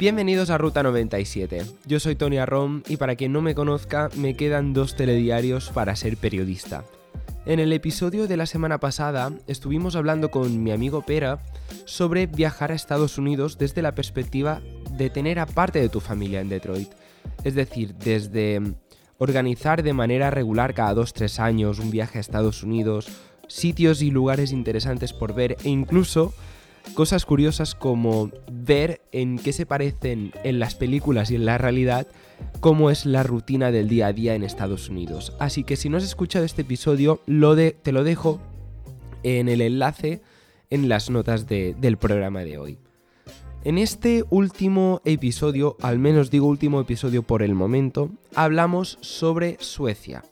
Bienvenidos a Ruta 97. Yo soy Tony Arrom y para quien no me conozca, me quedan dos telediarios para ser periodista. En el episodio de la semana pasada estuvimos hablando con mi amigo Pera sobre viajar a Estados Unidos desde la perspectiva de tener a parte de tu familia en Detroit. Es decir, desde organizar de manera regular cada 2-3 años un viaje a Estados Unidos, sitios y lugares interesantes por ver e incluso cosas curiosas como ver en qué se parecen en las películas y en la realidad cómo es la rutina del día a día en Estados Unidos. Así que si no has escuchado este episodio, lo de, te lo dejo en el enlace en las notas del programa de hoy. En este último episodio, al menos digo último episodio por el momento, hablamos sobre Suecia.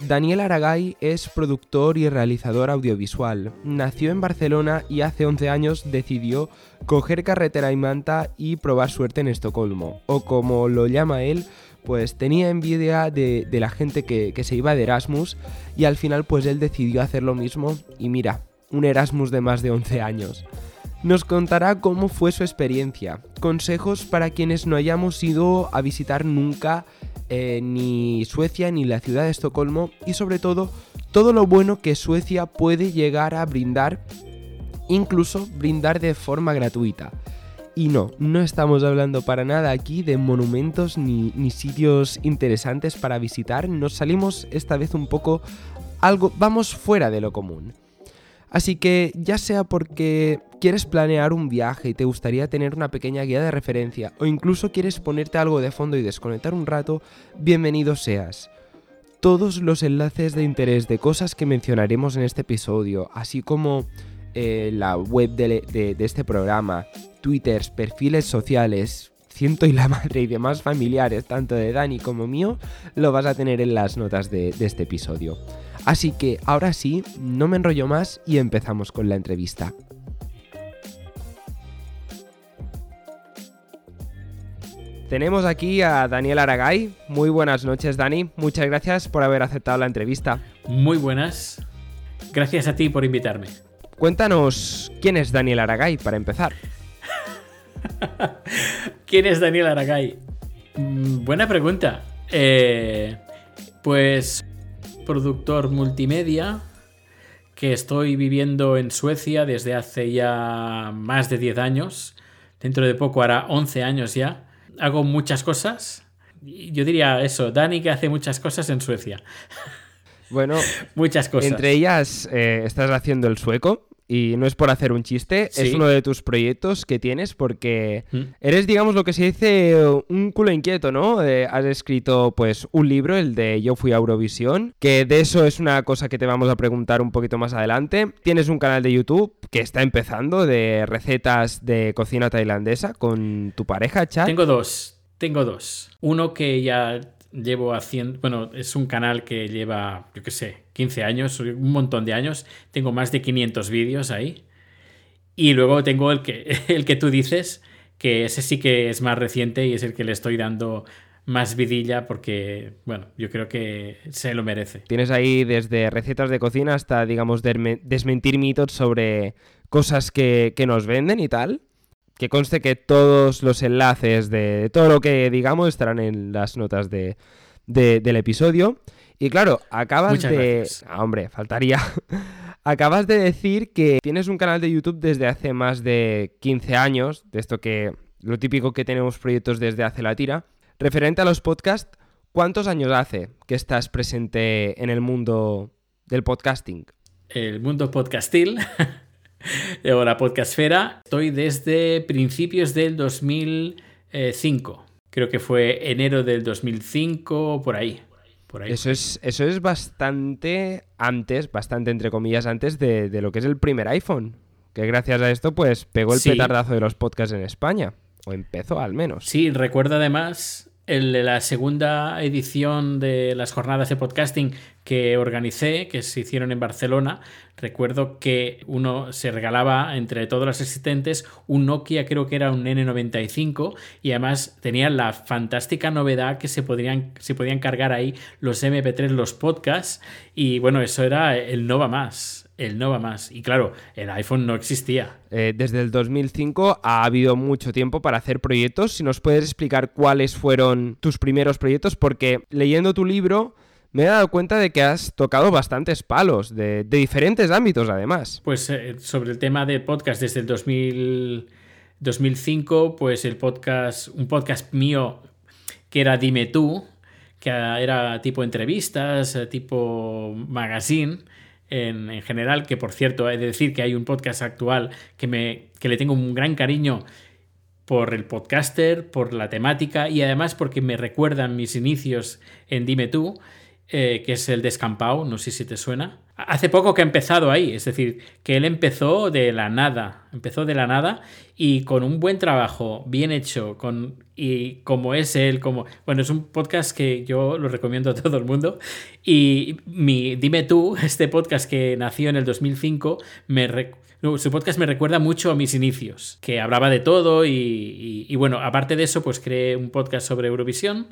Daniel Aragay es productor y realizador audiovisual. Nació en Barcelona y hace 11 años decidió coger carretera y manta y probar suerte en Estocolmo. O como lo llama él, pues tenía envidia de, la gente que, que se iba de Erasmus y al final pues él decidió hacer lo mismo y mira, un Erasmus de más de 11 años. Nos contará cómo fue su experiencia, consejos para quienes no hayamos ido a visitar nunca eh, ni Suecia ni la ciudad de Estocolmo y sobre todo todo lo bueno que Suecia puede llegar a brindar, incluso brindar de forma gratuita. Y no, no estamos hablando para nada aquí de monumentos ni, ni sitios interesantes para visitar, nos salimos esta vez un poco algo, vamos fuera de lo común. Así que ya sea porque quieres planear un viaje y te gustaría tener una pequeña guía de referencia o incluso quieres ponerte algo de fondo y desconectar un rato, bienvenido seas. Todos los enlaces de interés de cosas que mencionaremos en este episodio, así como eh, la web de, este programa, twitters, perfiles sociales, ciento y la madre y demás familiares, tanto de Dani como mío, lo vas a tener en las notas de este episodio. Así que ahora sí, no me enrollo más y empezamos con la entrevista. Tenemos aquí a Daniel Aragay. Muy buenas noches, Dani. Muchas gracias por haber aceptado la entrevista. Muy buenas. Gracias a ti por invitarme. Cuéntanos quién es Daniel Aragay para empezar. ¿Quién es Daniel Aragay? Mm, buena pregunta. Eh, pues productor multimedia que estoy viviendo en Suecia desde hace ya más de 10 años. Dentro de poco hará 11 años ya. Hago muchas cosas. Yo diría eso, Dani que hace muchas cosas en Suecia. Bueno, muchas cosas. Entre ellas eh, estás haciendo el sueco, y no es por hacer un chiste, es uno de tus proyectos que tienes porque mm. eres, digamos, lo que se dice un culo inquieto, ¿no? Eh, has escrito, pues, un libro, el de Yo fui a Eurovisión, que de eso es una cosa que te vamos a preguntar un poquito más adelante. Tienes un canal de YouTube que está empezando de recetas de cocina tailandesa con tu pareja, Chad. Tengo dos. Tengo dos. Uno que ya llevo haciendo, bueno, es un canal que lleva, yo qué sé, 15 años, un montón de años, tengo más de 500 vídeos ahí. Y luego tengo el que, el que tú dices, que ese sí que es más reciente y es el que le estoy dando más vidilla porque, bueno, yo creo que se lo merece. Tienes ahí desde recetas de cocina hasta, digamos, desmentir mitos sobre cosas que, que nos venden y tal. Que conste que todos los enlaces de todo lo que digamos estarán en las notas de, del episodio. Y claro, acabas de... Ah, hombre, faltaría. acabas de decir que tienes un canal de YouTube desde hace más de 15 años, de esto que lo típico que tenemos proyectos desde hace la tira. Referente a los podcasts, ¿cuántos años hace que estás presente en el mundo del podcasting? El mundo podcastil o la podcastfera, estoy desde principios del 2005. Creo que fue enero del 2005, por ahí. Por ahí. Eso, es, eso es bastante antes, bastante entre comillas antes de, lo que es el primer iPhone. Que gracias a esto, pues pegó el petardazo de los podcasts en España. O empezó al menos. Sí, recuerdo además la segunda edición de las jornadas de podcasting que organicé, que se hicieron en Barcelona, recuerdo que uno se regalaba entre todos los asistentes un Nokia, creo que era un N95, y además tenía la fantástica novedad que se podrían, se podían cargar ahí los MP3, los podcasts, y bueno, eso era el Nova Más el no va más. Y claro, el iPhone no existía. Eh, desde el 2005 ha habido mucho tiempo para hacer proyectos. Si nos puedes explicar cuáles fueron tus primeros proyectos, porque leyendo tu libro me he dado cuenta de que has tocado bastantes palos, de, diferentes ámbitos además. Pues eh, sobre el tema de podcast desde el 2000, 2005, pues el podcast, un podcast mío que era Dime tú, que era tipo entrevistas, eh, tipo magazine, en, general, que por cierto, he de decir que hay un podcast actual que, me, que le tengo un gran cariño por el podcaster, por la temática y además porque me recuerdan mis inicios en Dime tú, eh, que es el descampado, no sé si te suena. Hace poco que ha empezado ahí, es decir, que él empezó de la nada, empezó de la nada y con un buen trabajo, bien hecho, con, y como es él, como... Bueno, es un podcast que yo lo recomiendo a todo el mundo y mi, dime tú, este podcast que nació en el 2005, me... su podcast me recuerda mucho a mis inicios, que hablaba de todo y, y bueno, aparte de eso, pues creé un podcast sobre Eurovisión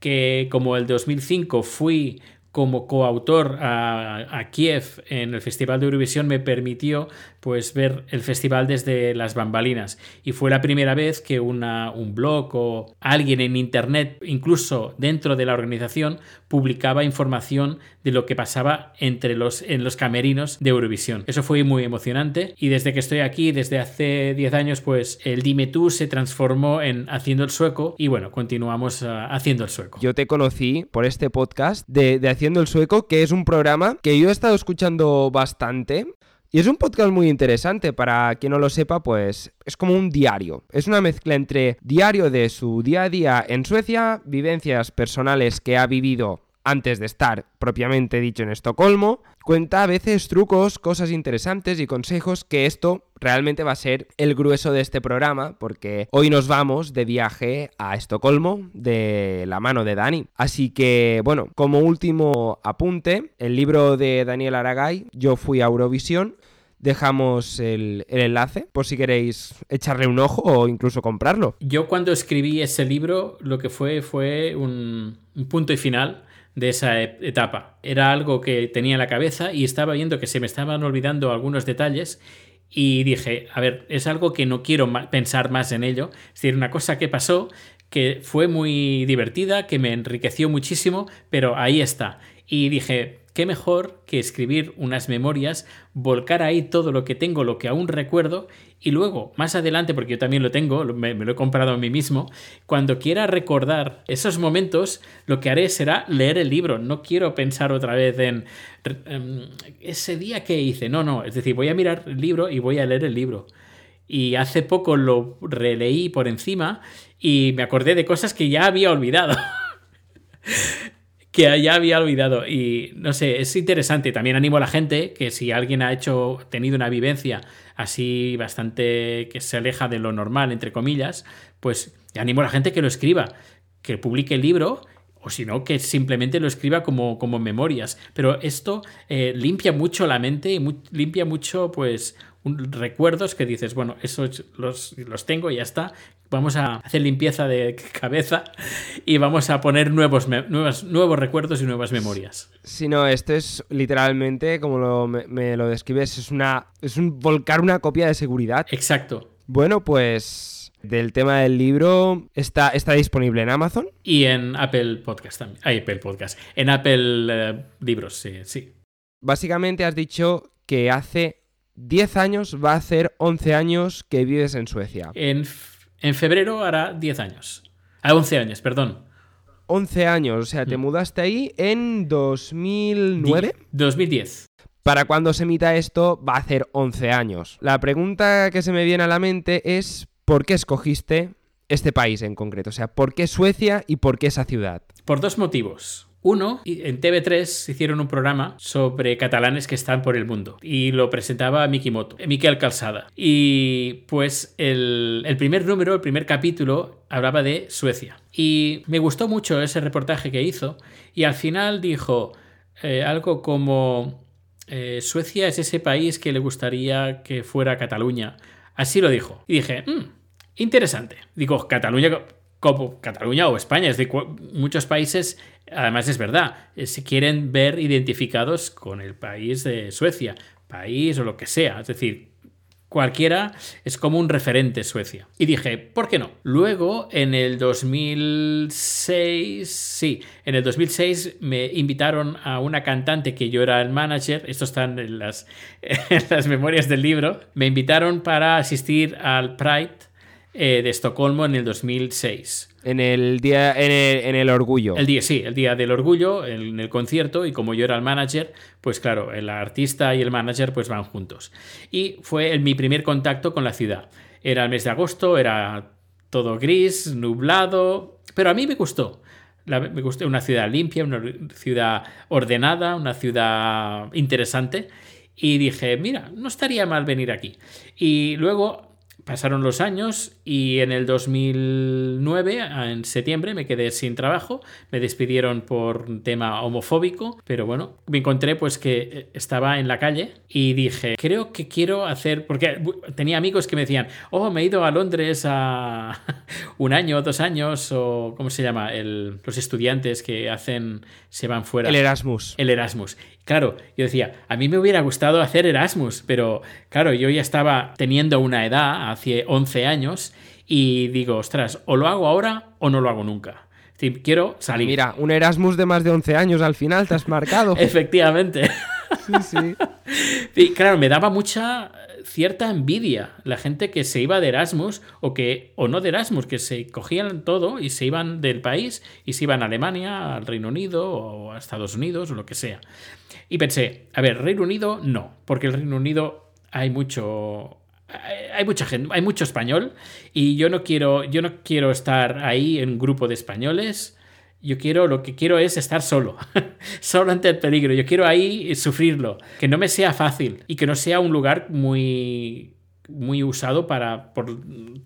que como el 2005 fui como coautor a, Kiev en el Festival de Eurovisión me permitió pues ver el festival desde las bambalinas y fue la primera vez que un blog o alguien en internet incluso dentro de la organización publicaba información de lo que pasaba entre los, en los camerinos de Eurovisión. Eso fue muy emocionante y desde que estoy aquí, desde hace 10 años, pues el Dime tú se transformó en Haciendo el Sueco y bueno, continuamos ah, haciendo el sueco. Yo te conocí por este podcast de, de Haciendo el Sueco, que es un programa que yo he estado escuchando bastante. Y es un podcast muy interesante, para quien no lo sepa, pues es como un diario. Es una mezcla entre diario de su día a día en Suecia, vivencias personales que ha vivido antes de estar propiamente dicho en Estocolmo, cuenta a veces trucos, cosas interesantes y consejos que esto realmente va a ser el grueso de este programa porque hoy nos vamos de viaje a Estocolmo de la mano de Dani. Así que bueno, como último apunte, el libro de Daniel Aragay, Yo fui a Eurovisión, dejamos el, enlace por si queréis echarle un ojo o incluso comprarlo. Yo cuando escribí ese libro lo que fue fue un punto y final de esa etapa. Era algo que tenía en la cabeza y estaba viendo que se me estaban olvidando algunos detalles y dije, a ver, es algo que no quiero pensar más en ello. Es decir, una cosa que pasó que fue muy divertida, que me enriqueció muchísimo, pero ahí está. Y dije, qué mejor que escribir unas memorias, volcar ahí todo lo que tengo, lo que aún recuerdo, y luego, más adelante, porque yo también lo tengo, me, lo he comprado a mí mismo, cuando quiera recordar esos momentos, lo que haré será leer el libro. No quiero pensar otra vez en, em, ese día que hice. No, no, es decir, voy a mirar el libro y voy a leer el libro. Y hace poco lo releí por encima y me acordé de cosas que ya había olvidado. que ya había olvidado. Y no sé, es interesante. También animo a la gente que si alguien ha hecho, tenido una vivencia así bastante que se aleja de lo normal, entre comillas, pues animo a la gente que lo escriba, que publique el libro o si no, que simplemente lo escriba como, como memorias. Pero esto eh, limpia mucho la mente y limpia mucho, pues, recuerdos que dices, bueno, esos los, los tengo y ya está. Vamos a hacer limpieza de cabeza y vamos a poner nuevos, nuevos, nuevos recuerdos y nuevas memorias. Si no, esto es literalmente, como me, lo describes, es, una, es un volcar una copia de seguridad. Exacto. Bueno, pues del tema del libro está, está disponible en Amazon. Y en Apple Podcast también. Apple Podcast. En Apple eh, Libros, sí, sí. Básicamente has dicho que hace 10 años va a hacer 11 años que vives en Suecia. En en febrero hará 10 años. A 11 años, perdón. 11 años, o sea, te mm. mudaste ahí en 2009. 2010. Para cuando se emita esto va a hacer 11 años. La pregunta que se me viene a la mente es ¿por qué escogiste este país en concreto? O sea, ¿por qué Suecia y por qué esa ciudad? Por dos motivos. Uno, en TV3 hicieron un programa sobre catalanes que están por el mundo y lo presentaba Mikimoto, Miquel Calzada. Y pues el, primer número, el primer capítulo, hablaba de Suecia. Y me gustó mucho ese reportaje que hizo y al final dijo eh, algo como eh, Suecia es ese país que le gustaría que fuera Cataluña. Así lo dijo. Y dije, mm, interesante. Digo, Cataluña como Cataluña o España, es de muchos países, además es verdad, eh, se quieren ver identificados con el país de Suecia, país o lo que sea, es decir, cualquiera es como un referente Suecia. Y dije, ¿por qué no? Luego, en el 2006, sí, en el 2006 me invitaron a una cantante que yo era el manager, esto está en las memorias del libro, me invitaron para asistir al Pride eh, de Estocolmo en el 2006. En el día, en el, orgullo. El día, sí, el día del orgullo, en el concierto, y como yo era el manager, pues claro, el artista y el manager pues van juntos. Y fue mi primer contacto con la ciudad. Era el mes de agosto, era todo gris, nublado, pero a mí me gustó. me gustó una ciudad limpia, una ciudad ordenada, una ciudad interesante. Y dije, mira, no estaría mal venir aquí. Y luego Pasaron los años y en el 2009, en septiembre, me quedé sin trabajo. Me despidieron por un tema homofóbico, pero bueno, me encontré pues que estaba en la calle y dije, creo que quiero hacer, porque tenía amigos que me decían, oh, me he ido a Londres a un año, dos años, o ¿cómo se llama? los estudiantes que hacen, se van fuera. El Erasmus. El Erasmus. Claro, yo decía, a mí me hubiera gustado hacer Erasmus, pero claro, yo ya estaba teniendo una edad, hace 11 años, y digo, ostras, o lo hago ahora o no lo hago nunca. Quiero salir. Mira, un Erasmus de más de 11 años al final te has marcado. Efectivamente. Sí, sí. Y claro, me daba mucha cierta envidia la gente que se iba de Erasmus o que o no de Erasmus, que se cogían todo y se iban del país y se iban a Alemania, al Reino Unido o a Estados Unidos o lo que sea. Y pensé, a ver, Reino Unido no, porque el Reino Unido hay mucho hay mucha gente, hay mucho español y yo no quiero yo no quiero estar ahí en un grupo de españoles yo quiero, lo que quiero es estar solo, solo ante el peligro. Yo quiero ahí sufrirlo, que no me sea fácil y que no sea un lugar muy muy usado para por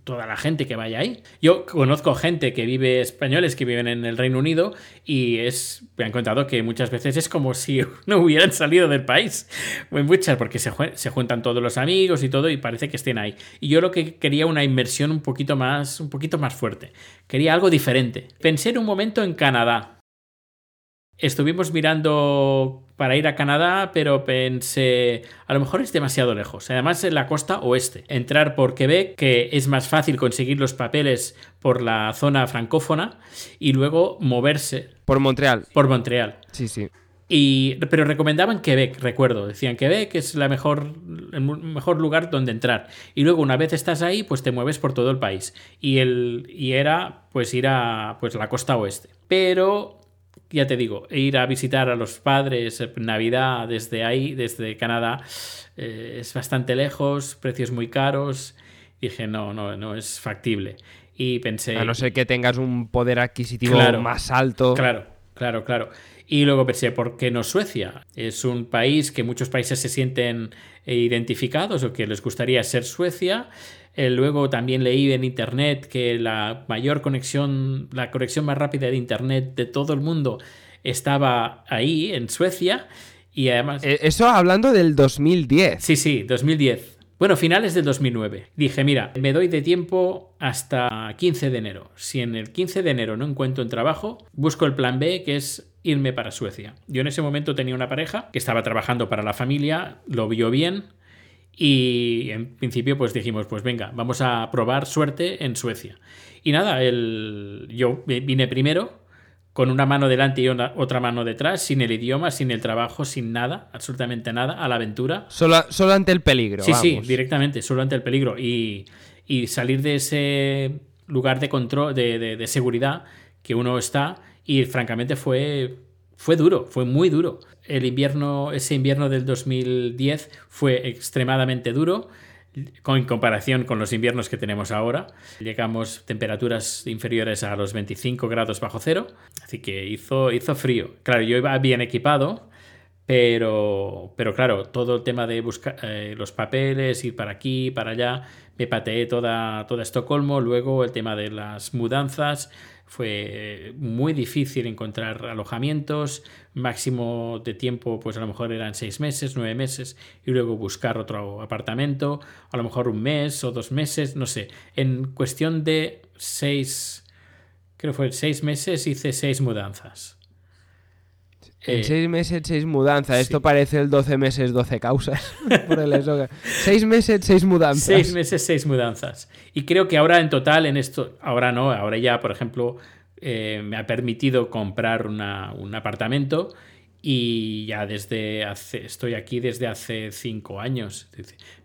toda la gente que vaya ahí. Yo conozco gente que vive españoles que viven en el Reino Unido y es me han contado que muchas veces es como si no hubieran salido del país. Muy muchas porque se, juntan todos los amigos y todo y parece que estén ahí. Y yo lo que quería una inmersión un poquito más un poquito más fuerte. Quería algo diferente. Pensé en un momento en Canadá. Estuvimos mirando para ir a Canadá, pero pensé, a lo mejor es demasiado lejos. Además, en la costa oeste. Entrar por Quebec, que es más fácil conseguir los papeles por la zona francófona, y luego moverse. Por Montreal. Por Montreal. Sí, sí. Y, pero recomendaban Quebec, recuerdo. Decían Quebec es la mejor, el mejor lugar donde entrar. Y luego, una vez estás ahí, pues te mueves por todo el país. Y, el, y era pues ir a pues, la costa oeste. Pero ya te digo, ir a visitar a los padres en Navidad desde ahí, desde Canadá, eh, es bastante lejos, precios muy caros. Dije, no, no, no es factible. Y pensé. A no ser que tengas un poder adquisitivo más alto. Claro, claro, claro. Y luego pensé, ¿por qué no Suecia? Es un país que muchos países se sienten identificados o que les gustaría ser Suecia. Eh, luego también leí en internet que la mayor conexión, la conexión más rápida de internet de todo el mundo estaba ahí, en Suecia. Y además. Eh, eso hablando del 2010. Sí, sí, 2010. Bueno, finales del 2009. Dije, mira, me doy de tiempo hasta 15 de enero. Si en el 15 de enero no encuentro un trabajo, busco el plan B, que es irme para Suecia. Yo en ese momento tenía una pareja que estaba trabajando para la familia, lo vio bien y en principio pues dijimos, pues venga, vamos a probar suerte en Suecia. Y nada, el, yo vine primero con una mano delante y otra mano detrás, sin el idioma, sin el trabajo, sin nada, absolutamente nada, a la aventura. Solo, solo ante el peligro. Sí, sí, directamente, solo ante el peligro. Y, y salir de ese lugar de control, de, de, de seguridad que uno está, y francamente fue, fue duro, fue muy duro el invierno, ese invierno del 2010 fue extremadamente duro. en comparación con los inviernos que tenemos ahora. Llegamos temperaturas inferiores a los 25 grados bajo cero, así que hizo, hizo frío. Claro, yo iba bien equipado, pero, pero claro, todo el tema de buscar eh, los papeles, ir para aquí, para allá, me pateé toda, toda Estocolmo, luego el tema de las mudanzas, fue muy difícil encontrar alojamientos, máximo de tiempo pues a lo mejor eran seis meses, nueve meses y luego buscar otro apartamento, a lo mejor un mes o dos meses, no sé. En cuestión de seis, creo que fue seis meses hice seis mudanzas. En eh, seis meses, seis mudanzas. Esto parece el 12 meses, 12 causas. por el seis meses, seis mudanzas. Seis meses, seis mudanzas. Y creo que ahora en total, en esto, ahora no, ahora ya, por ejemplo, eh, me ha permitido comprar un apartamento y ya desde hace, estoy aquí desde hace cinco años.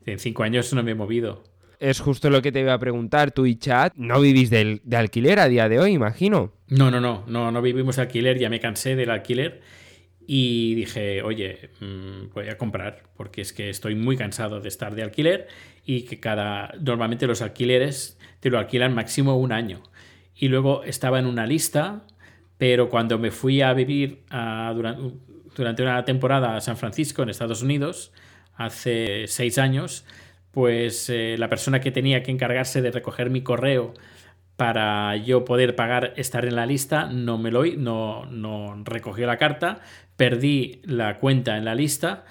En cinco años no me he movido. Es justo lo que te iba a preguntar. Tú y Chat no vivís de, de alquiler a día de hoy, imagino. No, no, no, no, no vivimos de alquiler, ya me cansé del alquiler y dije, oye, mm, voy a comprar porque es que estoy muy cansado de estar de alquiler y que cada, normalmente los alquileres te lo alquilan máximo un año. Y luego estaba en una lista, pero cuando me fui a vivir durante, una temporada a San Francisco, en Estados Unidos, hace seis años, pues eh, la persona que tenía que encargarse de recoger mi correo para yo poder pagar estar en la lista, no me lo no, no recogió la carta, perdí la cuenta en la lista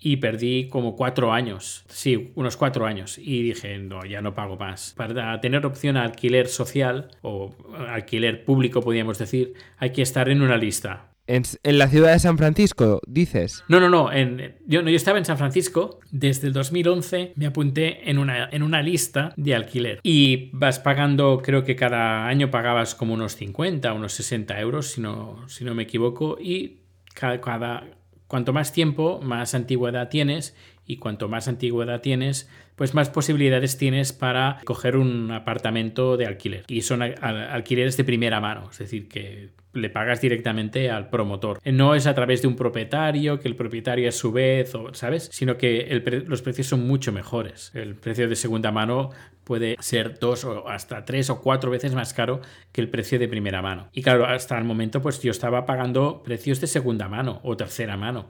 y perdí como cuatro años, sí, unos cuatro años. Y dije, no, ya no pago más. Para tener opción a alquiler social o alquiler público, podríamos decir, hay que estar en una lista. En, la ciudad de San Francisco, dices. No, no, no. En, yo, yo estaba en San Francisco. Desde el 2011 me apunté en una, en una lista de alquiler. Y vas pagando, creo que cada año pagabas como unos 50, unos 60 euros, si no, si no me equivoco. Y cada, cuanto más tiempo, más antigüedad tienes y cuanto más antigüedad tienes, pues más posibilidades tienes para coger un apartamento de alquiler. Y son alquileres de primera mano, es decir, que le pagas directamente al promotor. No es a través de un propietario, que el propietario es su vez, o, ¿sabes? Sino que los precios son mucho mejores. El precio de segunda mano puede ser dos o hasta tres o cuatro veces más caro que el precio de primera mano. Y claro, hasta el momento pues yo estaba pagando precios de segunda mano o tercera mano.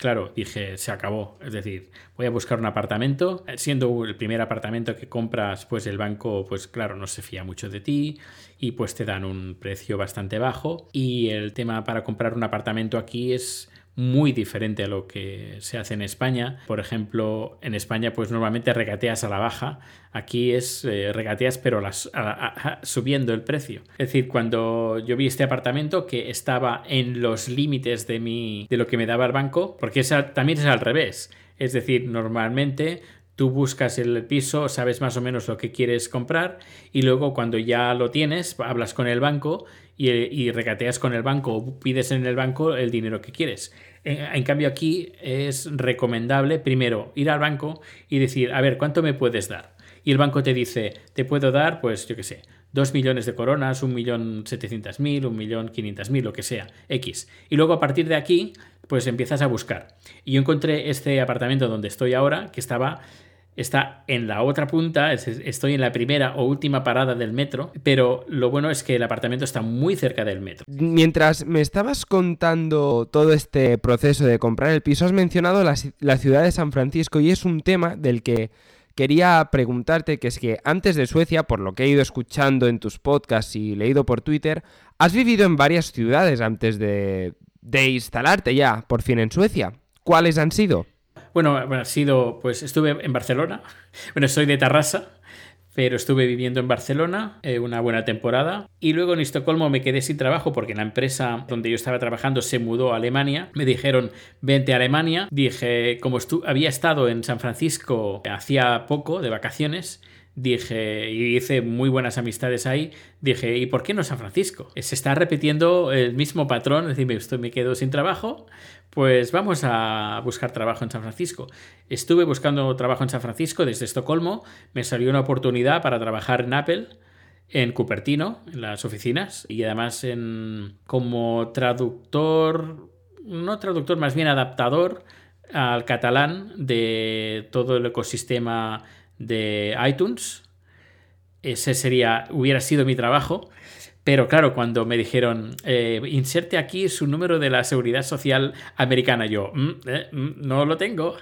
Claro, dije, se acabó. Es decir, voy a buscar un apartamento. Siendo el primer apartamento que compras, pues el banco, pues claro, no se fía mucho de ti y pues te dan un precio bastante bajo. Y el tema para comprar un apartamento aquí es muy diferente a lo que se hace en España. Por ejemplo, en España pues normalmente regateas a la baja, aquí es eh, regateas pero subiendo el precio. Es decir, cuando yo vi este apartamento que estaba en los límites de, mi, de lo que me daba el banco, porque esa, también es al revés. Es decir, normalmente tú buscas el piso, sabes más o menos lo que quieres comprar y luego cuando ya lo tienes, hablas con el banco y, regateas con el banco o pides en el banco el dinero que quieres. En, cambio aquí es recomendable primero ir al banco y decir, a ver, ¿cuánto me puedes dar? Y el banco te dice, te puedo dar, pues yo qué sé, dos millones de coronas, un millón setecientas mil, un millón quinientas mil, lo que sea, X. Y luego a partir de aquí, pues empiezas a buscar. Y yo encontré este apartamento donde estoy ahora, que estaba está en la otra punta, estoy en la primera o última parada del metro, pero lo bueno es que el apartamento está muy cerca del metro. Mientras me estabas contando todo este proceso de comprar el piso, has mencionado la, ciudad de San Francisco y es un tema del que quería preguntarte, que es que antes de Suecia, por lo que he ido escuchando en tus podcasts y leído por Twitter, has vivido en varias ciudades antes de, de instalarte ya, por fin, en Suecia. ¿Cuáles han sido? Bueno, ha sido, pues estuve en Barcelona. Bueno, soy de Tarrasa, pero estuve viviendo en Barcelona eh, una buena temporada. Y luego en Estocolmo me quedé sin trabajo porque la empresa donde yo estaba trabajando se mudó a Alemania. Me dijeron, vente a Alemania. Dije, como había estado en San Francisco hacía poco de vacaciones, dije, y hice muy buenas amistades ahí, dije, ¿y por qué no San Francisco? Se está repitiendo el mismo patrón, es decir, estoy, me quedo sin trabajo, pues vamos a buscar trabajo en San Francisco. Estuve buscando trabajo en San Francisco desde Estocolmo, me salió una oportunidad para trabajar en Apple, en Cupertino, en las oficinas, y además en, como traductor, no traductor, más bien adaptador al catalán de todo el ecosistema de iTunes. Ese sería, hubiera sido mi trabajo. Pero claro, cuando me dijeron, eh, inserte aquí su número de la seguridad social americana, yo, mm, eh, mm, no lo tengo.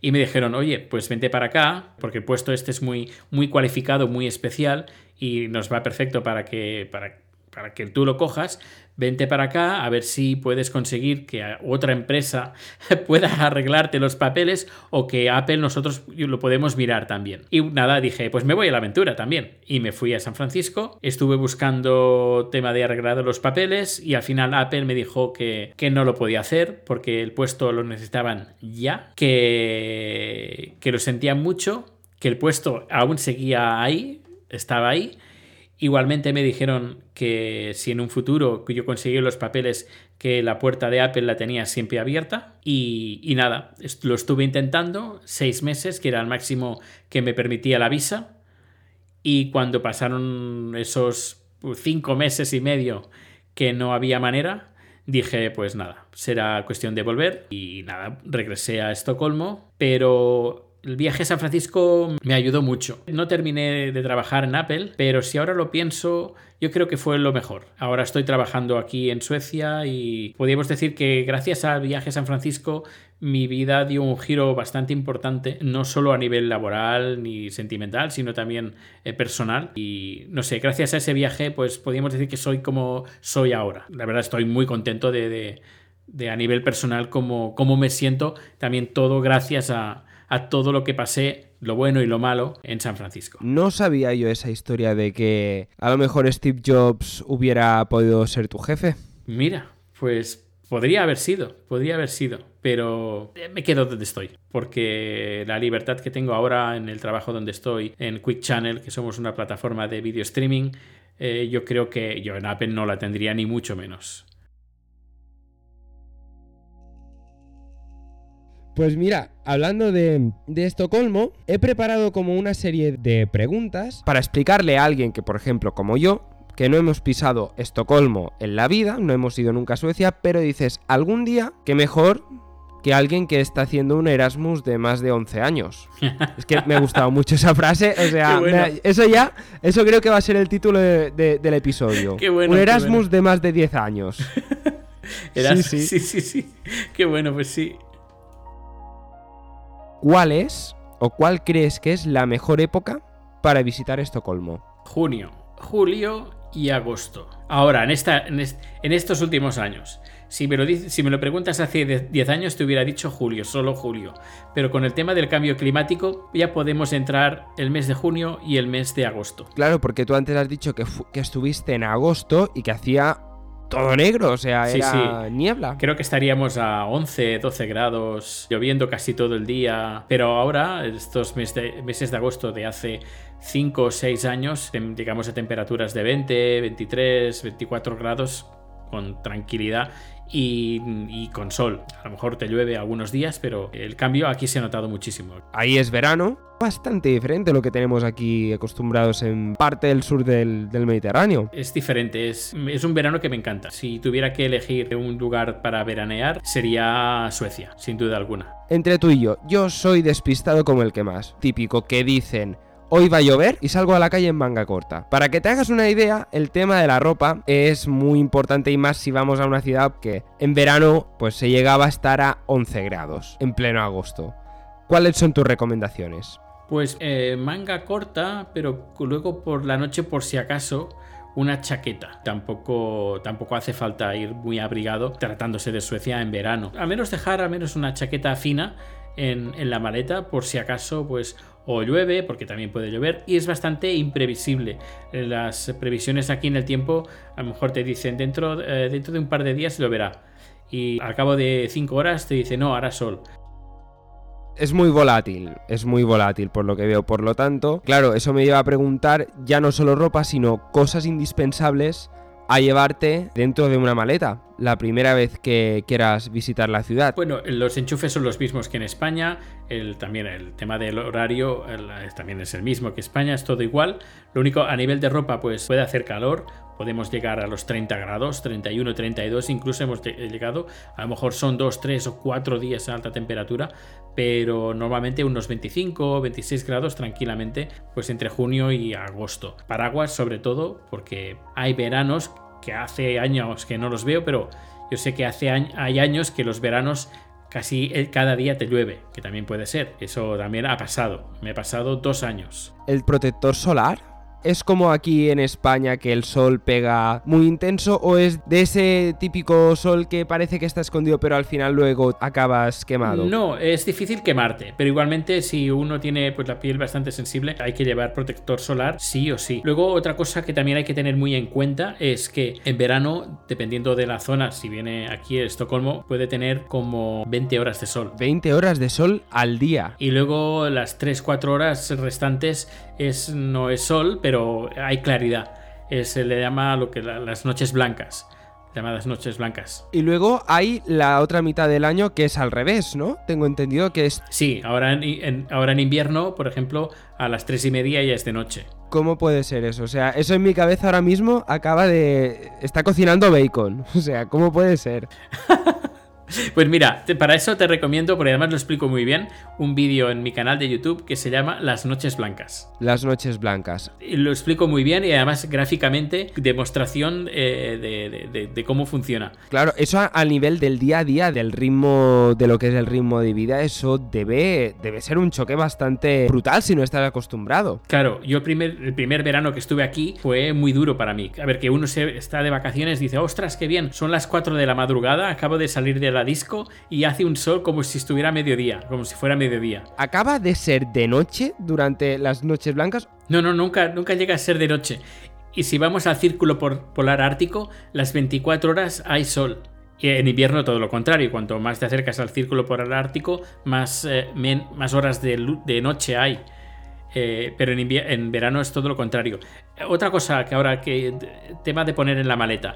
Y me dijeron, oye, pues vente para acá, porque el puesto este es muy, muy cualificado, muy especial y nos va perfecto para que, para, para que tú lo cojas, vente para acá a ver si puedes conseguir que otra empresa pueda arreglarte los papeles o que Apple nosotros lo podemos mirar también. Y nada, dije, pues me voy a la aventura también. Y me fui a San Francisco, estuve buscando tema de arreglar los papeles y al final Apple me dijo que, que no lo podía hacer porque el puesto lo necesitaban ya, que, que lo sentían mucho, que el puesto aún seguía ahí, estaba ahí Igualmente me dijeron que si en un futuro yo conseguí los papeles que la puerta de Apple la tenía siempre abierta y, nada, lo estuve intentando seis meses, que era el máximo que me permitía la visa. Y cuando pasaron esos cinco meses y medio que no había manera, dije pues nada, será cuestión de volver. Y nada, regresé a Estocolmo, pero el viaje a San Francisco me ayudó mucho. No terminé de trabajar en Apple, pero si ahora lo pienso, yo creo que fue lo mejor. Ahora estoy trabajando aquí en Suecia y podríamos decir que gracias al viaje a San Francisco mi vida dio un giro bastante importante, no solo a nivel laboral ni sentimental, sino también eh, personal. Y no sé, gracias a ese viaje, pues podríamos decir que soy como soy ahora. La verdad estoy muy contento de, a nivel personal cómo, cómo me siento. También todo gracias a a todo lo que pasé, lo bueno y lo malo, en San Francisco. No sabía yo esa historia de que a lo mejor Steve Jobs hubiera podido ser tu jefe. Mira, pues podría haber sido, podría haber sido, pero me quedo donde estoy, porque la libertad que tengo ahora en el trabajo donde estoy, en Quick Channel, que somos una plataforma de video streaming, eh, yo creo que yo en Apple no la tendría ni mucho menos. Pues mira, hablando de, Estocolmo, he preparado como una serie de preguntas para explicarle a alguien que, por ejemplo, como yo, que no hemos pisado Estocolmo en la vida, no hemos ido nunca a Suecia, pero dices, algún día, que mejor que alguien que está haciendo un Erasmus de más de 11 años. es que me ha gustado mucho esa frase, o sea, eso ya, eso creo que va a ser el título del episodio. un Erasmus de más de 10 años. sí, sí. sí, sí, sí. Qué bueno, pues sí. ¿Cuál es o cuál crees que es la mejor época para visitar Estocolmo? Junio, julio y agosto. Ahora, en, esta, en, estos últimos años. Si me, lo, si me lo preguntas hace 10 años, te hubiera dicho julio, solo julio. Pero con el tema del cambio climático, ya podemos entrar el mes de junio y el mes de agosto. Claro, porque tú antes has dicho que, que estuviste en agosto y que hacía todo negro, o sea, era niebla. Creo que estaríamos a 11, 12 grados, lloviendo casi todo el día. Pero ahora, estos meses de, agosto de hace 5 o 6 años, llegamos a temperaturas de 20, 23, 24 grados con tranquilidad y, con sol. A lo mejor te llueve algunos días, pero el cambio aquí se ha notado muchísimo. Ahí es verano, bastante diferente a lo que tenemos aquí acostumbrados en parte del sur del, Mediterráneo. Es diferente, es, es, un verano que me encanta. Si tuviera que elegir un lugar para veranear, sería Suecia, sin duda alguna. Entre tú y yo, yo soy despistado como el que más. Típico que dicen hoy va a llover y salgo a la calle en manga corta. Para que te hagas una idea, el tema de la ropa es muy importante y más si vamos a una ciudad que en verano pues se llegaba a estar a 11 grados en pleno agosto. ¿Cuáles son tus recomendaciones? Pues eh, manga corta, pero luego por la noche por si acaso una chaqueta. Tampoco, tampoco hace falta ir muy abrigado tratándose de Suecia en verano. A menos dejar al menos una chaqueta fina en, en, la maleta por si acaso pues o llueve, porque también puede llover, y es bastante imprevisible. Las previsiones aquí en el tiempo a lo mejor te dicen dentro, eh, dentro de un par de días lloverá, y al cabo de 5 horas te dice no, hará sol. Es muy volátil, es muy volátil por lo que veo. Por lo tanto, claro, eso me lleva a preguntar ya no solo ropa, sino cosas indispensables a llevarte dentro de una maleta la primera vez que quieras visitar la ciudad. Bueno, los enchufes son los mismos que en España, el, también el tema del horario también es el mismo que España, es todo igual. Lo único, a nivel de ropa, pues puede hacer calor, podemos llegar a los 30 grados, 31, 32, incluso hemos llegado, a lo mejor son 2, 3 o 4 días a alta temperatura, pero normalmente unos 25, 26 grados tranquilamente, pues entre junio y agosto. Paraguas sobre todo, porque hay veranos que hace años que no los veo, pero yo sé que hace hay años que los veranos casi eh, cada día te llueve, que también puede ser. Eso también ha pasado. Me ha pasado dos años. ¿El protector solar? ¿Es como aquí en España que el sol pega muy intenso o es de ese típico sol que parece que está escondido pero al final luego acabas quemado? No, es difícil quemarte, pero igualmente si uno tiene pues, la piel bastante sensible hay que llevar protector solar sí o sí. Luego otra cosa que también hay que tener muy en cuenta es que en verano, dependiendo de la zona, si viene aquí en Estocolmo, puede tener como 20 horas de sol. 20 horas de sol al día. Y luego las 3-4 horas restantes es, no es sol, pero hay claridad. se le llama lo que las noches blancas llamadas noches blancas. Y luego hay la otra mitad del año que es al revés, ¿no? Tengo entendido que es... Sí, ahora en, ahora en invierno, por ejemplo, a las tres y media ya es de noche. ¿Cómo puede ser eso? O sea, eso en mi cabeza ahora mismo acaba de... está cocinando bacon. O sea, ¿cómo puede ser? Pues mira, para eso te recomiendo, porque además lo explico muy bien, un vídeo en mi canal de YouTube que se llama Las Noches Blancas. Las Noches Blancas. lo explico muy bien y además gráficamente demostración eh, de, cómo funciona. Claro, eso a, nivel del día a día, del ritmo, de lo que es el ritmo de vida, eso debe, debe ser un choque bastante brutal si no estás acostumbrado. Claro, yo el primer, el primer verano que estuve aquí fue muy duro para mí. A ver, que uno se está de vacaciones y dice, ostras, qué bien, son las 4 de la madrugada, acabo de salir de la disco y hace un sol como si estuviera mediodía, como si fuera mediodía. ¿Acaba de ser de noche durante las noches blancas? No, no, nunca, nunca llega a ser de noche. Y si vamos al círculo polar ártico, las 24 horas hay sol. Y en invierno todo lo contrario, cuanto más te acercas al círculo polar ártico, más, eh, más horas de, de, noche hay. Eh, pero en, en, verano es todo lo contrario. Otra cosa que ahora que tema de poner en la maleta.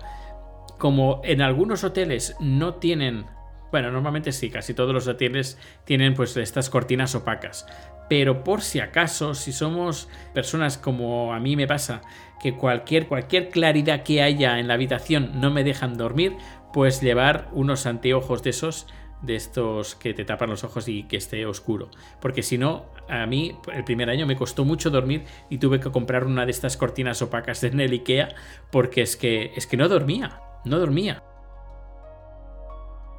Como en algunos hoteles no tienen bueno, normalmente sí, casi todos los hoteles tienen pues estas cortinas opacas. Pero por si acaso, si somos personas como a mí me pasa, que cualquier, cualquier claridad que haya en la habitación no me dejan dormir, pues llevar unos anteojos de esos de estos que te tapan los ojos y que esté oscuro. Porque si no, a mí el primer año me costó mucho dormir y tuve que comprar una de estas cortinas opacas en el IKEA porque es que, es que no dormía, no dormía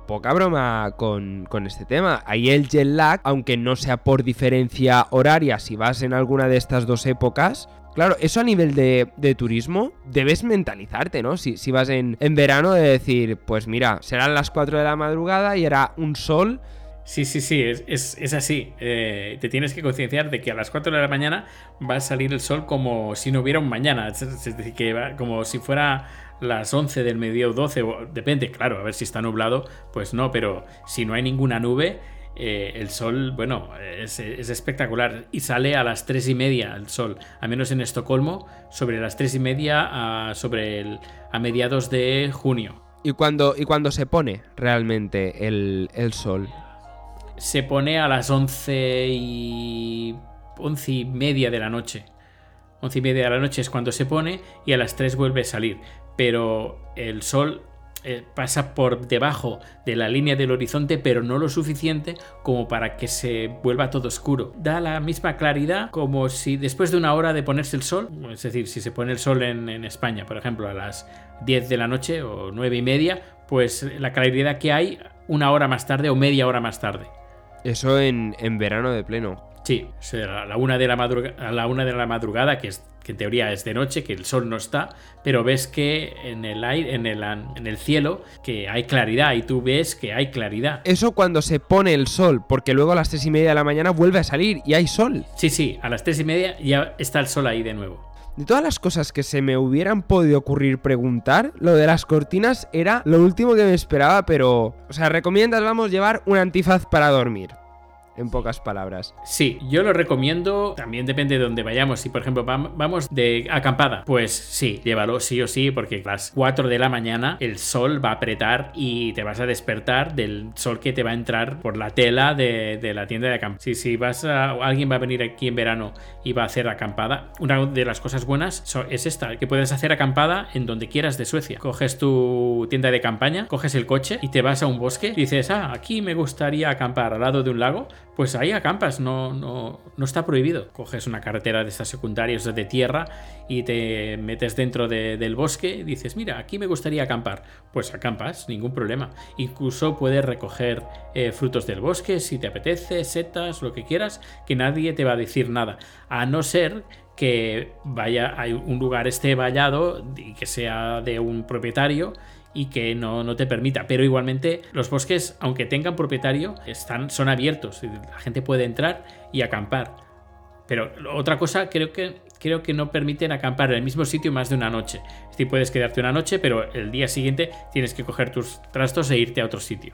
poca broma con, este tema. Ahí el jet lag, aunque no sea por diferencia horaria, si vas en alguna de estas dos épocas, Claro, eso a nivel de, turismo, debes mentalizarte, ¿no? Si, si vas en, verano, de decir, pues mira, serán las 4 de la madrugada y era un sol. Sí, sí, sí, es, así. Eh, te tienes que concienciar de que a las 4 de la mañana va a salir el sol como si no hubiera un mañana. Es decir, que va, como si fuera las 11 del mediodía o 12, depende, claro, a ver si está nublado, pues no, pero si no hay ninguna nube, eh, el sol, bueno, es, espectacular y sale a las 3 y media el sol, a menos en Estocolmo, sobre las 3 y media a, sobre el, a mediados de junio. ¿Y cuando, ¿Y cuando se pone realmente el, el sol? Se pone a las 11 y... 11 y media de la noche. 11 y media de la noche es cuando se pone y a las 3 vuelve a salir pero el sol eh, pasa por debajo de la línea del horizonte, pero no lo suficiente como para que se vuelva todo oscuro. Da la misma claridad como si después de una hora de ponerse el sol, es decir, si se pone el sol en, España, por ejemplo, a las 10 de la noche o 9 y media, pues la claridad que hay una hora más tarde o media hora más tarde. Eso en, en verano de pleno. Sí, a la una de la, a la, una de la madrugada, que, es, que en teoría es de noche, que el sol no está, pero ves que en el, aire, en, el, en el cielo que hay claridad y tú ves que hay claridad. Eso cuando se pone el sol, porque luego a las tres y media de la mañana vuelve a salir y hay sol. Sí, sí, a las tres y media ya está el sol ahí de nuevo. De todas las cosas que se me hubieran podido ocurrir preguntar, lo de las cortinas era lo último que me esperaba, pero... O sea, recomiendas, vamos, llevar un antifaz para dormir. En pocas palabras. Sí, yo lo recomiendo, también depende de dónde vayamos. Si por ejemplo vamos de acampada, pues sí, llévalo sí o sí, porque a las 4 de la mañana el sol va a apretar y te vas a despertar del sol que te va a entrar por la tela de, la tienda de acampada. Si, si vas a, alguien va a venir aquí en verano y va a hacer acampada, una de las cosas buenas es esta, que puedes hacer acampada en donde quieras de Suecia. Coges tu tienda de campaña, coges el coche y te vas a un bosque y dices, ah, aquí me gustaría acampar al lado de un lago, pues ahí acampas, no, no, no está prohibido. Coges una carretera de estas secundarias de tierra y te metes dentro del bosque y dices, mira, aquí me gustaría acampar. Pues acampas, ningún problema. Incluso puedes recoger eh, frutos del bosque si te apetece, setas, lo que quieras, que nadie te va a decir nada. A no ser que vaya, hay un lugar esté vallado y que sea de un propietario y que no, te permita. Pero igualmente los bosques, aunque tengan propietario, están, son abiertos. La gente puede entrar y acampar. Pero otra cosa, creo que, creo que no permiten acampar en el mismo sitio más de una noche. Es decir, puedes quedarte una noche, pero el día siguiente tienes que coger tus trastos e irte a otro sitio.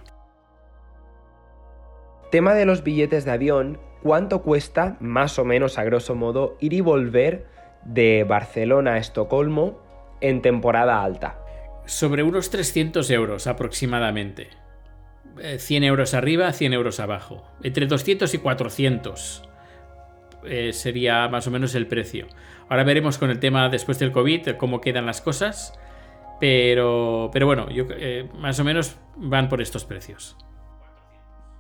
Tema de los billetes de avión, ¿cuánto cuesta, más o menos a grosso modo, ir y volver de Barcelona a Estocolmo en temporada alta? Sobre unos 300 euros aproximadamente. 100 eh, euros arriba, 100 euros abajo. Entre 200 y 400 eh, sería más o menos el precio. Ahora veremos con el tema después del COVID cómo quedan las cosas. Pero, pero bueno, yo, eh, más o menos van por estos precios.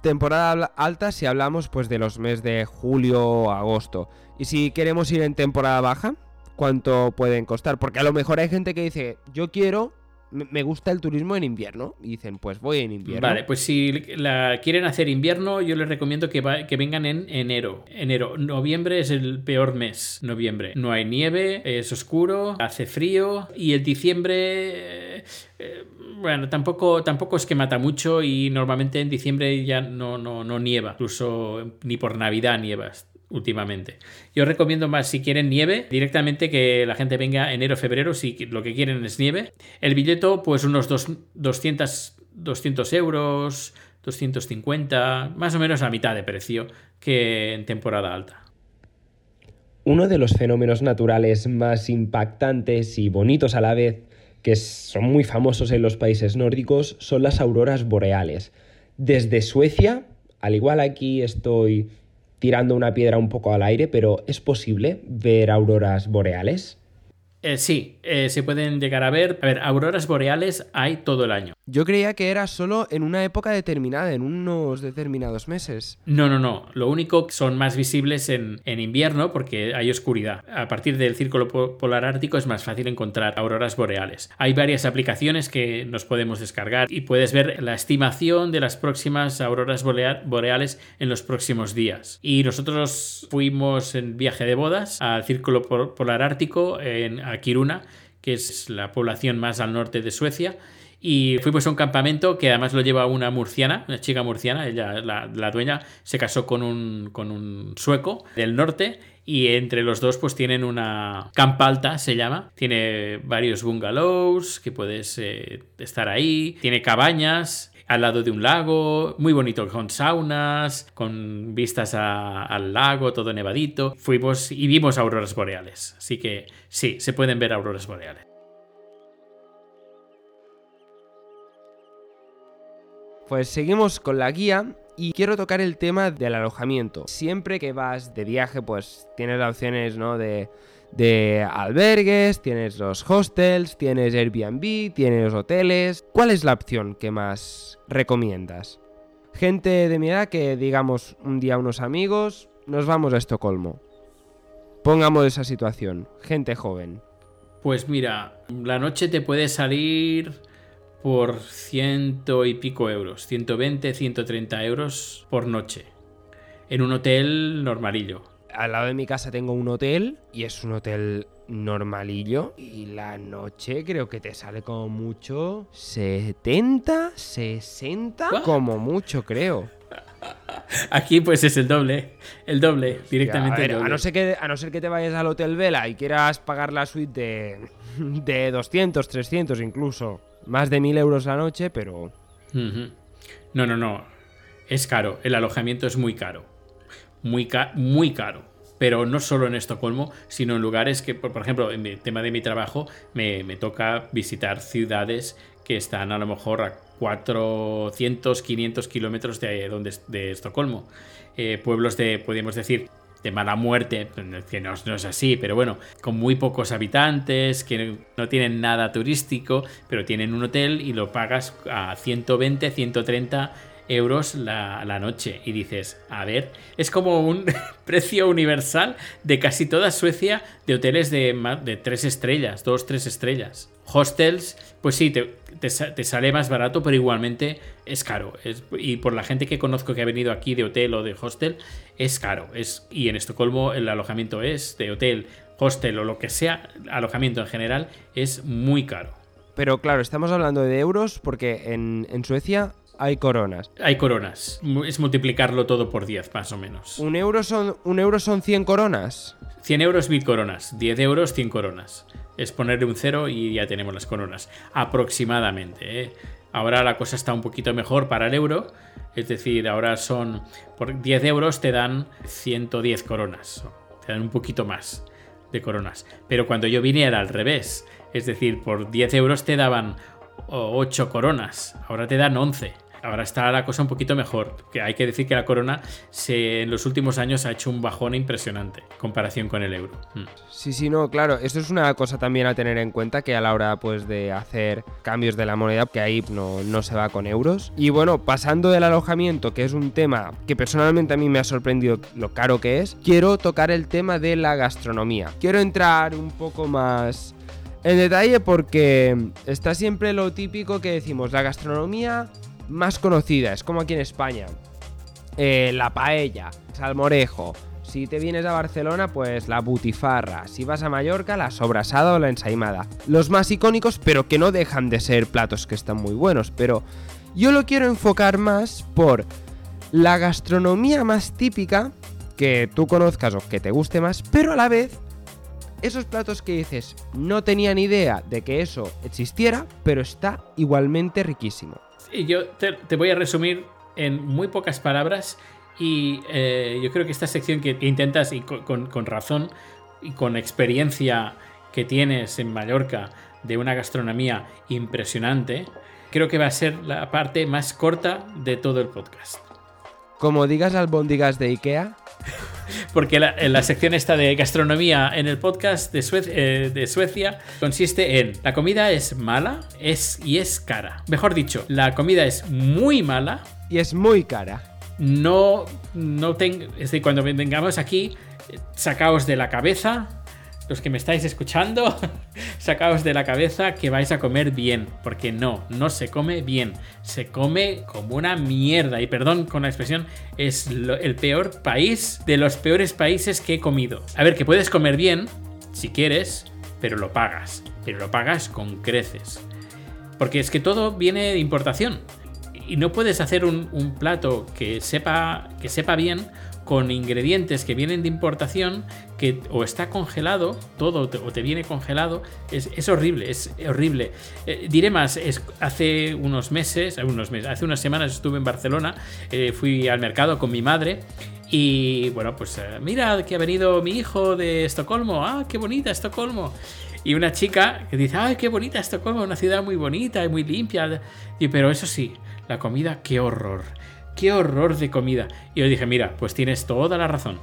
Temporada alta si hablamos pues de los meses de julio o agosto. Y si queremos ir en temporada baja, ¿cuánto pueden costar? Porque a lo mejor hay gente que dice, yo quiero me gusta el turismo en invierno. Dicen, pues voy en invierno. Vale, pues si la quieren hacer invierno, yo les recomiendo que, que vengan en enero. Enero, noviembre es el peor mes. Noviembre. No hay nieve, es oscuro, hace frío. Y el diciembre. Eh, eh, bueno, tampoco, tampoco es que mata mucho y normalmente en diciembre ya no, no, no nieva, incluso ni por Navidad nievas últimamente. Yo recomiendo más si quieren nieve, directamente que la gente venga enero, febrero, si lo que quieren es nieve. El billeto, pues unos dos, 200, 200 euros, 250, más o menos a mitad de precio que en temporada alta. Uno de los fenómenos naturales más impactantes y bonitos a la vez, que son muy famosos en los países nórdicos, son las auroras boreales. Desde Suecia, al igual aquí estoy tirando una piedra un poco al aire, pero ¿es posible ver auroras boreales? Eh, sí, eh, se pueden llegar a ver. A ver, auroras boreales hay todo el año. Yo creía que era solo en una época determinada, en unos determinados meses. No, no, no. Lo único que son más visibles en, invierno porque hay oscuridad. A partir del círculo polar ártico es más fácil encontrar auroras boreales. Hay varias aplicaciones que nos podemos descargar y puedes ver la estimación de las próximas auroras boreales en los próximos días. Y nosotros fuimos en viaje de bodas al círculo polar ártico en a Kiruna, que es la población más al norte de Suecia. Y fuimos a un campamento que además lo lleva una murciana, una chica murciana, ella, la, dueña, se casó con un, con un sueco del norte y entre los dos pues tienen una campa alta, se llama. Tiene varios bungalows que puedes eh, estar ahí, tiene cabañas al lado de un lago, muy bonito, con saunas, con vistas al lago, todo nevadito. Fuimos y vimos auroras boreales, así que sí, se pueden ver auroras boreales. Pues seguimos con la guía y quiero tocar el tema del alojamiento. Siempre que vas de viaje, pues tienes las opciones, ¿no? De, de albergues, tienes los hostels, tienes Airbnb, tienes hoteles. ¿Cuál es la opción que más recomiendas? Gente de mi edad que, digamos, un día unos amigos, nos vamos a Estocolmo. Pongamos esa situación. Gente joven. Pues mira, la noche te puede salir por ciento y pico euros, 120, 130 euros por noche, en un hotel normalillo. Al lado de mi casa tengo un hotel y es un hotel normalillo y la noche creo que te sale como mucho 70, 60, como mucho creo. Aquí pues es el doble, el doble, directamente. A, no ser que, a no ser que te vayas al Hotel Vela y quieras pagar la suite de, de 200, 300 incluso más de mil euros la noche, pero... No, no, no. Es caro. El alojamiento es muy caro. Muy, muy caro. Pero no solo en Estocolmo, sino en lugares que, por, ejemplo, en el tema de mi trabajo, me, me toca visitar ciudades que están a lo mejor a 400, 500 kilómetros de, donde, de Estocolmo. Eh, pueblos de, podríamos decir, de mala muerte, que no, no, es así, pero bueno, con muy pocos habitantes, que no tienen nada turístico, pero tienen un hotel y lo pagas a 120, 130 euros la, la, noche. Y dices, a ver, es como un precio universal de casi toda Suecia de hoteles de, de tres estrellas, dos, tres estrellas. Hostels, pues sí, te, te, te sale más barato, pero igualmente es caro. Es, y por la gente que conozco que ha venido aquí de hotel o de hostel, es caro. Es, y en Estocolmo el alojamiento es de hotel, hostel o lo que sea, alojamiento en general, es muy caro. Pero claro, estamos hablando de euros porque en, en Suecia hay coronas. Hay coronas. Es multiplicarlo todo por 10, más o menos. ¿Un euro son, un euro son 100 coronas? 100 euros, 1000 coronas. 10 euros, 100 coronas. Es ponerle un cero y ya tenemos las coronas. Aproximadamente. ¿eh? Ahora la cosa está un poquito mejor para el euro. Es decir, ahora son. Por 10 euros te dan 110 coronas. Te dan un poquito más de coronas. Pero cuando yo vine era al revés. Es decir, por 10 euros te daban 8 coronas. Ahora te dan 11 ahora está la cosa un poquito mejor. Que hay que decir que la corona en los últimos años ha hecho un bajón impresionante en comparación con el euro. Mm. Sí, sí, no, claro. Esto es una cosa también a tener en cuenta que a la hora pues de hacer cambios de la moneda, que ahí no, no se va con euros. Y bueno, pasando del alojamiento, que es un tema que personalmente a mí me ha sorprendido lo caro que es, quiero tocar el tema de la gastronomía. Quiero entrar un poco más en detalle porque está siempre lo típico que decimos, la gastronomía más conocida, es como aquí en España. Eh, la paella, salmorejo. Si te vienes a Barcelona, pues la butifarra. Si vas a Mallorca, la sobrasada o la ensaimada. Los más icónicos, pero que no dejan de ser platos que están muy buenos. Pero yo lo quiero enfocar más por la gastronomía más típica que tú conozcas o que te guste más, pero a la vez esos platos que dices, no tenía ni idea de que eso existiera, pero está igualmente riquísimo. Y yo te, te, voy a resumir en muy pocas palabras y eh, yo creo que esta sección que intentas, y con, con, con, razón y con experiencia que tienes en Mallorca de una gastronomía impresionante, creo que va a ser la parte más corta de todo el podcast. Como digas albóndigas de Ikea. Porque la, la, sección esta de gastronomía en el podcast de, eh, de, Suecia consiste en la comida es mala es, y es cara. Mejor dicho, la comida es muy mala. Y es muy cara. No, no tengo... Es decir, cuando vengamos aquí, sacaos de la cabeza los que me estáis escuchando, sacaos de la cabeza que vais a comer bien, porque no, no se come bien, se come como una mierda, y perdón con la expresión, es lo, el peor país de los peores países que he comido. A ver, que puedes comer bien, si quieres, pero lo pagas, pero lo pagas con creces. Porque es que todo viene de importación. Y no puedes hacer un, un plato que sepa, que sepa bien con ingredientes que vienen de importación que o está congelado, todo o te viene congelado, es, es horrible, es horrible. Eh, diré más, es, hace unos meses, unos meses, hace unas semanas estuve en Barcelona, eh, fui al mercado con mi madre y bueno, pues eh, mira que ha venido mi hijo de Estocolmo, ah, qué bonita Estocolmo. Y una chica que dice, ay, qué bonita Estocolmo, una ciudad muy bonita y muy limpia. Y, pero eso sí, la comida, qué horror qué horror de comida. Y yo dije, mira, pues tienes toda la razón.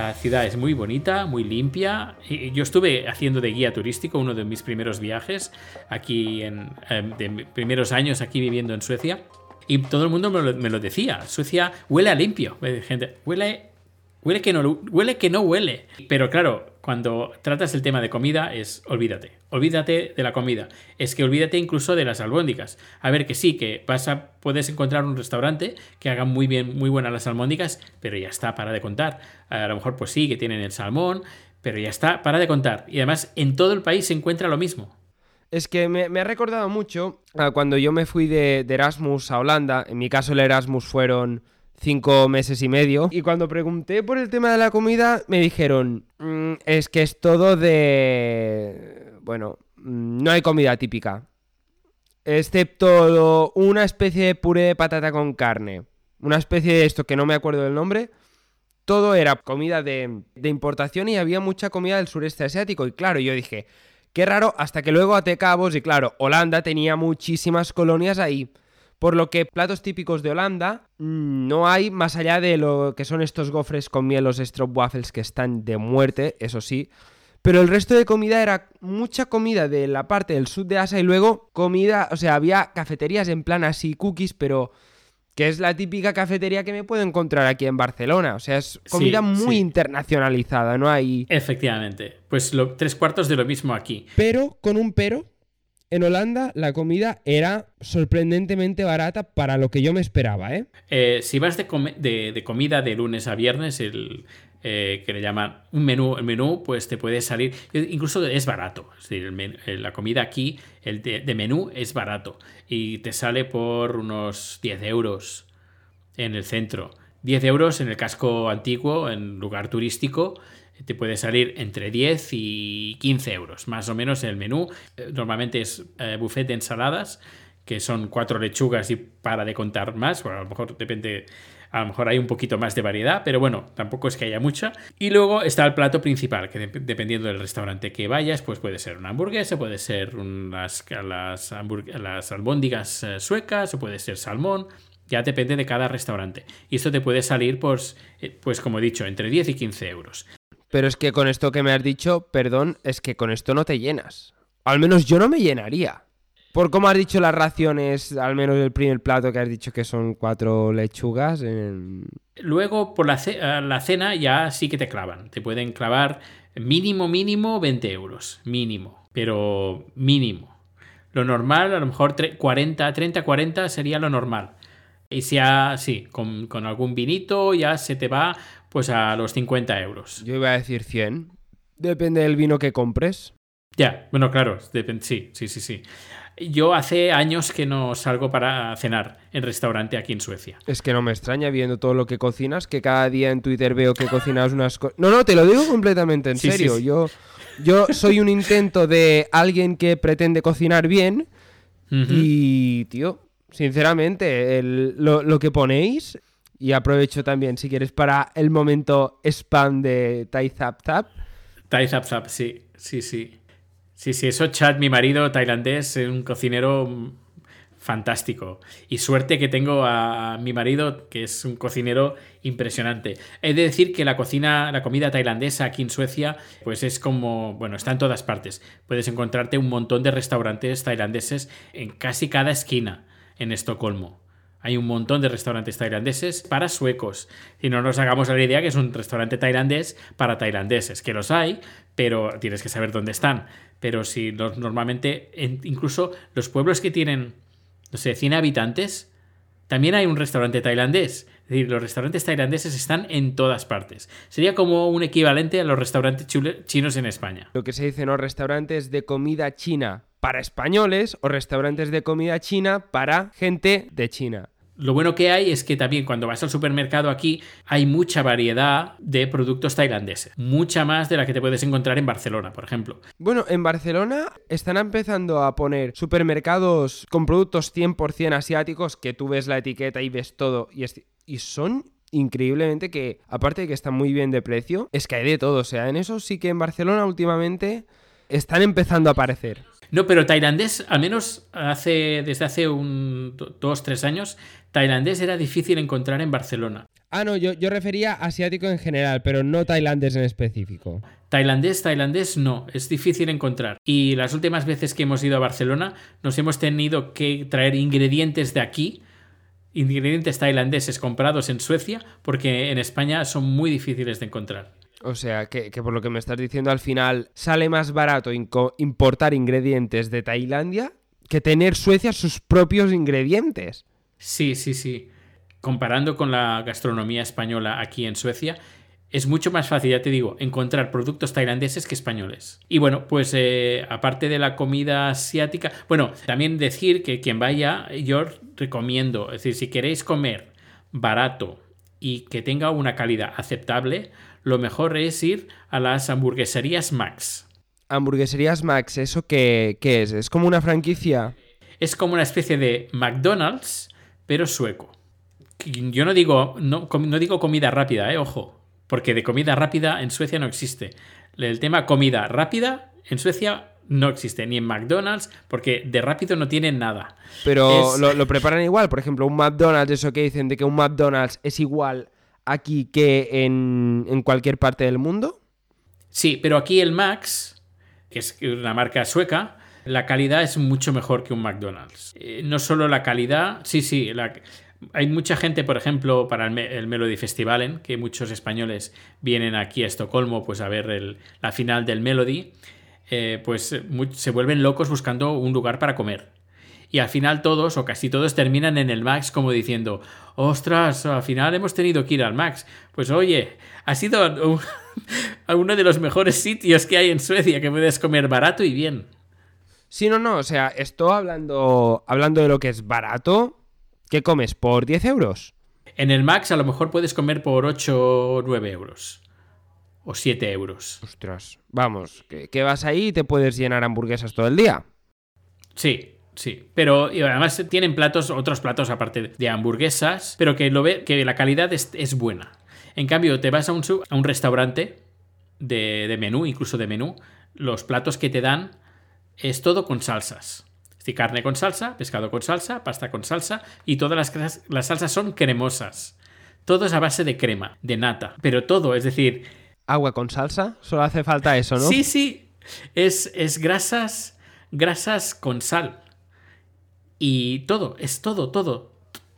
La ciudad es muy bonita, muy limpia. Yo estuve haciendo de guía turístico uno de mis primeros viajes aquí en de primeros años aquí viviendo en Suecia. Y todo el mundo me lo, me lo decía. Suecia huele a limpio. Gente, huele Huele que, no, huele que no huele. Pero claro, cuando tratas el tema de comida es olvídate. Olvídate de la comida. Es que olvídate incluso de las albóndigas. A ver, que sí, que vas puedes encontrar un restaurante que haga muy bien, muy buenas las albóndigas, pero ya está, para de contar. A lo mejor pues sí, que tienen el salmón, pero ya está, para de contar. Y además en todo el país se encuentra lo mismo. Es que me, ha recordado mucho cuando yo me fui de Erasmus a Holanda. En mi caso el Erasmus fueron cinco meses y medio. Y cuando pregunté por el tema de la comida, me dijeron, mmm, es que es todo de... Bueno, mm, no hay comida típica. Excepto una especie de puré de patata con carne. Una especie de esto que no me acuerdo del nombre. todo era comida de, importación y había mucha comida del sureste asiático. Y claro, yo dije, qué raro, hasta que luego até cabos y claro, Holanda tenía muchísimas colonias ahí. Por lo que platos típicos de Holanda mm, no hay más allá de lo que son estos gofres con miel, los waffles que están de muerte, eso sí. Pero el resto de comida era mucha comida de la parte del sur de Asia y luego comida, o sea, había cafeterías en plan así, cookies, pero que es la típica cafetería que me puedo encontrar aquí en Barcelona. O sea, es comida muy internacionalizada, ¿no? Hay... Efectivamente. Pues tres cuartos de lo mismo aquí. Pero, con un pero, en Holanda la comida era sorprendentemente barata para lo que yo me esperaba, ¿eh? eh si vas de, de, comida de lunes a viernes, el, eh, que le llaman un menú, el menú, pues te puede salir, incluso es barato. Es decir, eh, la comida aquí, el de, menú es barato y te sale por unos 10 euros en el centro. 10 euros en el casco antiguo, en lugar turístico, te puede salir entre 10 y 15 euros, más o menos el menú. Eh, normalmente es eh, buffet de ensaladas, que son cuatro lechugas y para de contar más, bueno, a lo mejor depende, a lo mejor hay un poquito más de variedad, pero bueno, tampoco es que haya mucha. Y luego está el plato principal, que dependiendo del restaurante que vayas, pues puede ser una hamburguesa, puede ser unas, las, las albóndigas eh, suecas, o puede ser salmón, ya depende de cada restaurante. Y esto te puede salir, pues, pues como he dicho, entre 10 y 15 euros. Pero es que con esto que me has dicho, perdón, es que con esto no te llenas. Al menos yo no me llenaría. Por cómo has dicho las raciones, al menos el primer plato que has dicho que son cuatro lechugas. Luego, por la, la, cena ya sí que te clavan. Te pueden clavar mínimo, mínimo 20 euros. Mínimo. Pero mínimo. Lo normal, a lo mejor 40, 30, 40 sería lo normal. Y si sí, con, con algún vinito ya se te va pues a los 50 euros. Yo iba a decir 100. Depende del vino que compres. Ya, bueno, claro, sí, sí, sí, sí. Yo hace años que no salgo para cenar en restaurante aquí en Suecia. Es que no me extraña viendo todo lo que cocinas, que cada día en Twitter veo que cocinas unas cosas... No, no, te lo digo completamente en serio. Yo, yo soy un intento de alguien que pretende cocinar bien y, tío, sinceramente, lo, lo que ponéis y aprovecho también, si quieres, para el momento spam de Tai Zap Zap. Tai Zap Zap, sí, sí, sí. Sí, sí, eso Chad, mi marido tailandés, es un cocinero fantástico. Y suerte que tengo a mi marido, que es un cocinero impresionante. He de decir que la cocina, la comida tailandesa aquí en Suecia, pues es como, bueno, está en todas partes. Puedes encontrarte un montón de restaurantes tailandeses en casi cada esquina en Estocolmo. Hay un montón de restaurantes tailandeses para suecos. Y no nos hagamos la idea que es un restaurante tailandés para tailandeses, que los hay, pero tienes que saber dónde están. Pero si normalmente, incluso los pueblos que tienen, no sé, 100 habitantes, también hay un restaurante tailandés. Es decir, los restaurantes tailandeses están en todas partes. Sería como un equivalente a los restaurantes chinos en España. Lo que se dice, ¿no? Restaurantes de comida china para españoles o restaurantes de comida china para gente de China. Lo bueno que hay es que también cuando vas al supermercado aquí hay mucha variedad de productos tailandeses, mucha más de la que te puedes encontrar en Barcelona, por ejemplo. Bueno, en Barcelona están empezando a poner supermercados con productos 100% asiáticos que tú ves la etiqueta y ves todo y, y son increíblemente que, aparte de que están muy bien de precio, es que hay de todo. O sea, en eso sí que en Barcelona últimamente están empezando a aparecer. No, pero tailandés, al menos hace, desde hace un dos, tres años, tailandés era difícil encontrar en Barcelona. Ah, no, yo, yo refería asiático en general, pero no tailandés en específico. Tailandés, tailandés no, es difícil encontrar. Y las últimas veces que hemos ido a Barcelona nos hemos tenido que traer ingredientes de aquí, ingredientes tailandeses comprados en Suecia, porque en España son muy difíciles de encontrar. O sea, que, por lo que me estás diciendo al final sale más barato importar ingredientes de Tailandia que tener Suecia sus propios ingredientes. Sí, sí, sí. Comparando con la gastronomía española aquí en Suecia, es mucho más fácil, ya te digo, encontrar productos tailandeses que españoles. Y bueno, pues eh, aparte de la comida asiática, bueno, también decir que quien vaya, yo recomiendo, es decir, si queréis comer barato y que tenga una calidad aceptable, lo mejor es ir a las hamburgueserías Max. Hamburgueserías Max, ¿eso qué, es? ¿Es como una franquicia? Es como una especie de McDonald's, pero sueco. Yo no digo, no, digo comida rápida, eh, ojo. Porque de comida rápida en Suecia no existe. El tema comida rápida en Suecia no existe, ni en McDonald's, porque de rápido no tienen nada. Pero lo, preparan igual, por ejemplo, un McDonald's, eso que dicen de que un McDonald's es igual aquí que en, en cualquier parte del mundo. Sí, pero aquí el Max, que es una marca sueca, la calidad es mucho mejor que un McDonald's. Eh, no solo la calidad, sí, sí, hay mucha gente, por ejemplo, para el, Melody Festivalen, que muchos españoles vienen aquí a Estocolmo pues, a ver la final del Melody, eh, pues se vuelven locos buscando un lugar para comer. Y al final todos, o casi todos, terminan en el Max como diciendo, ostras, al final hemos tenido que ir al Max. Pues oye, ha sido uno de los mejores sitios que hay en Suecia que puedes comer barato y bien. Sí, no, no, o sea, estoy hablando, hablando de lo que es barato. ¿Qué comes? ¿Por 10 euros? En el Max a lo mejor puedes comer por 8 o 9 euros. O 7 euros. Ostras, vamos, que, vas ahí y te puedes llenar hamburguesas todo el día. Sí, Sí, pero además tienen platos, otros platos aparte de hamburguesas, pero que, lo ve, que la calidad es, buena. En cambio, te vas a un, a un restaurante de, de, menú, incluso de menú, los platos que te dan es todo con salsas. Es decir, carne con salsa, pescado con salsa, pasta con salsa y todas las, las salsas son cremosas. Todo es a base de crema, de nata, pero todo, es decir... Agua con salsa, solo hace falta eso, ¿no? Sí, sí, es, es grasas, grasas con sal. Y todo, es todo, todo.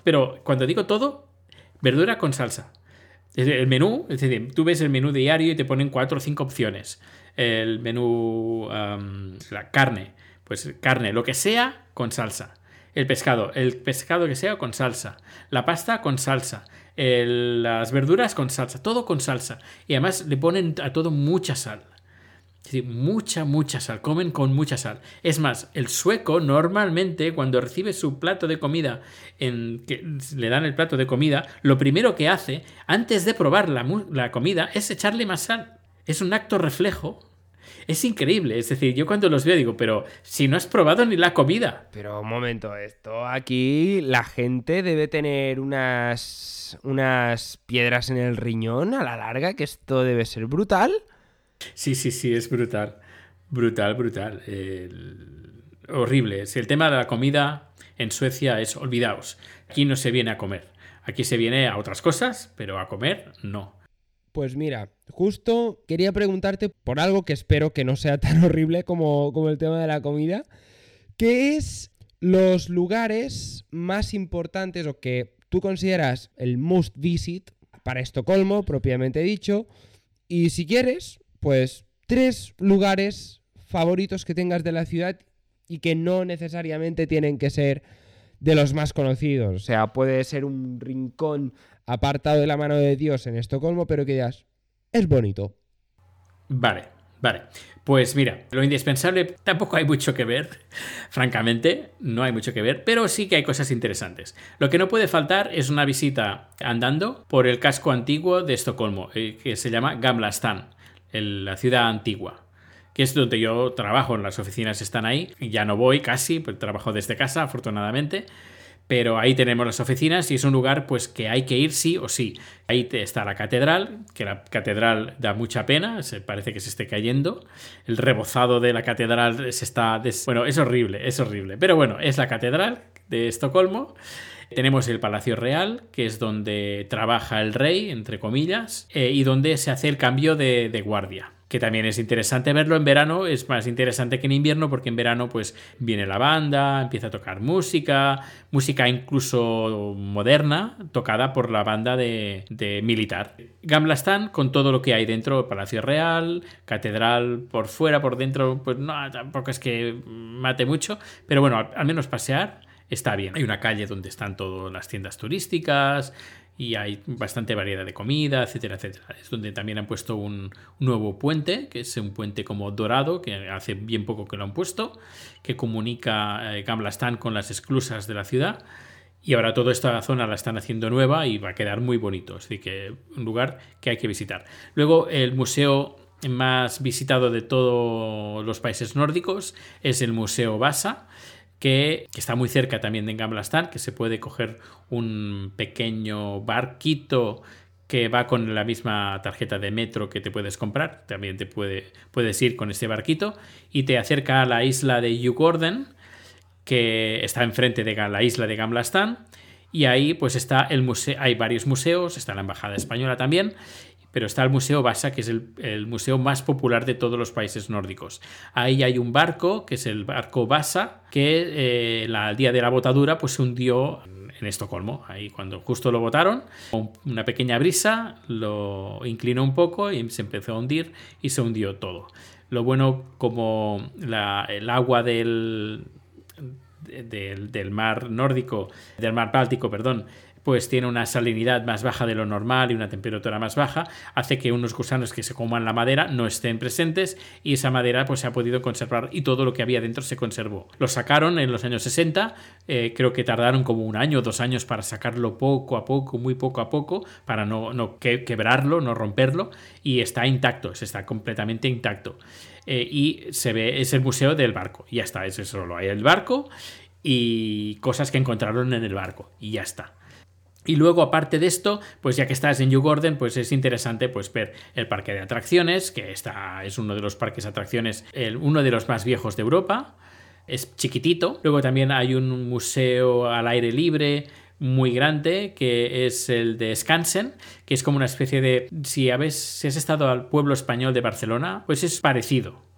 Pero cuando digo todo, verdura con salsa. El menú, es decir, tú ves el menú diario y te ponen cuatro o cinco opciones el menú, la carne, pues carne, lo que sea, con salsa. El pescado, el pescado que sea con salsa. La pasta con salsa. las verduras con salsa. Todo con salsa. Y además le ponen a todo mucha sal. Es decir, mucha, mucha sal. Comen con mucha sal. Es más, el sueco normalmente cuando recibe su plato de comida, en, que le dan el plato de comida, lo primero que hace, antes de probar la, la comida, es echarle más sal es un acto reflejo. Es increíble, es decir, yo cuando los veo digo, pero si no has probado ni la comida. Pero un momento, esto aquí la gente debe tener unas unas piedras en el riñón a la larga, que esto debe ser brutal. Sí, sí, sí, es brutal. Brutal, brutal. Horrible. Si el tema de la comida en Suecia es olvidaos. Aquí no se viene a comer. Aquí se viene a otras cosas, pero a comer no. Pues mira, justo quería preguntarte por algo que espero que no sea tan horrible como, como el tema de la comida, que es los lugares más importantes o que tú consideras el must visit para Estocolmo, propiamente dicho, y si quieres, pues tres lugares favoritos que tengas de la ciudad y que no necesariamente tienen que ser de los más conocidos. O sea, puede ser un rincón apartado de la mano de Dios en Estocolmo, pero que ya es bonito. Vale, vale. Pues mira, lo indispensable tampoco hay mucho que ver, francamente, no hay mucho que ver, pero sí que hay cosas interesantes. Lo que no puede faltar es una visita andando por el casco antiguo de Estocolmo, eh, que se llama Gamla Stan, la ciudad antigua que es donde yo trabajo, las oficinas están ahí, ya no voy casi, pues trabajo desde casa, afortunadamente, pero ahí tenemos las oficinas y es un lugar pues que hay que ir sí o sí. Ahí está la catedral, que la catedral da mucha pena, se parece que se esté cayendo. El rebozado de la catedral se está... Bueno, es horrible, es horrible. Pero bueno, es la catedral de Estocolmo. Tenemos el Palacio Real, que es donde trabaja el rey, entre comillas, eh, y donde se hace el cambio de guardia que también es interesante verlo en verano, es más interesante que en invierno porque en verano pues viene la banda, empieza a tocar música, música incluso moderna, tocada por la banda de, militar. Gamla Stan con todo lo que hay dentro, Palacio Real, Catedral por fuera, por dentro, pues no, tampoco es que mate mucho, pero bueno, al menos pasear está bien. Hay una calle donde están todas las tiendas turísticas, y hay bastante variedad de comida, etcétera, etcétera. Es donde también han puesto un, nuevo puente, que es un puente como dorado, que hace bien poco que lo han puesto, que comunica eh, Gamlastan con las esclusas de la ciudad. Y ahora toda esta zona la están haciendo nueva y va a quedar muy bonito. Así que un lugar que hay que visitar. Luego el museo más visitado de todos los países nórdicos es el Museo Vasa, que, está muy cerca también de Gamblastan, que se puede coger un pequeño barquito que va con la misma tarjeta de metro que te puedes comprar. También te puede, puedes ir con este barquito y te acerca a la isla de Yugorden, que está enfrente de la isla de Gamlastan. Y ahí pues está el museo, hay varios museos, está la Embajada Española también, pero está el Museo Basa, que es el, museo más popular de todos los países nórdicos. Ahí hay un barco, que es el barco Basa, que eh, día de la botadura pues se hundió en Estocolmo. Ahí cuando justo lo votaron, una pequeña brisa lo inclinó un poco y se empezó a hundir y se hundió todo. Lo bueno como el agua del, del, del, mar nórdico, del mar Báltico, perdón, pues tiene una salinidad más baja de lo normal y una temperatura más baja, hace que unos gusanos que se coman la madera no estén presentes y esa madera pues se ha podido conservar y todo lo que había dentro se conservó. Lo sacaron en los años 60, eh, creo que tardaron como un año o dos años para sacarlo poco a poco, muy poco a poco, para no, no quebrarlo, no romperlo y está intacto, está completamente intacto. Eh, y se ve, es el museo del barco, y ya está, es solo hay el barco y cosas que encontraron en el barco, y ya está. Y luego, aparte de esto, pues ya que estás en Gordon, pues es interesante pues, ver el parque de atracciones, que está, es uno de los parques de atracciones, el, uno de los más viejos de Europa. Es chiquitito. Luego también hay un museo al aire libre muy grande, que es el de Skansen, que es como una especie de... Si, habéis, si has estado al pueblo español de Barcelona, pues es parecido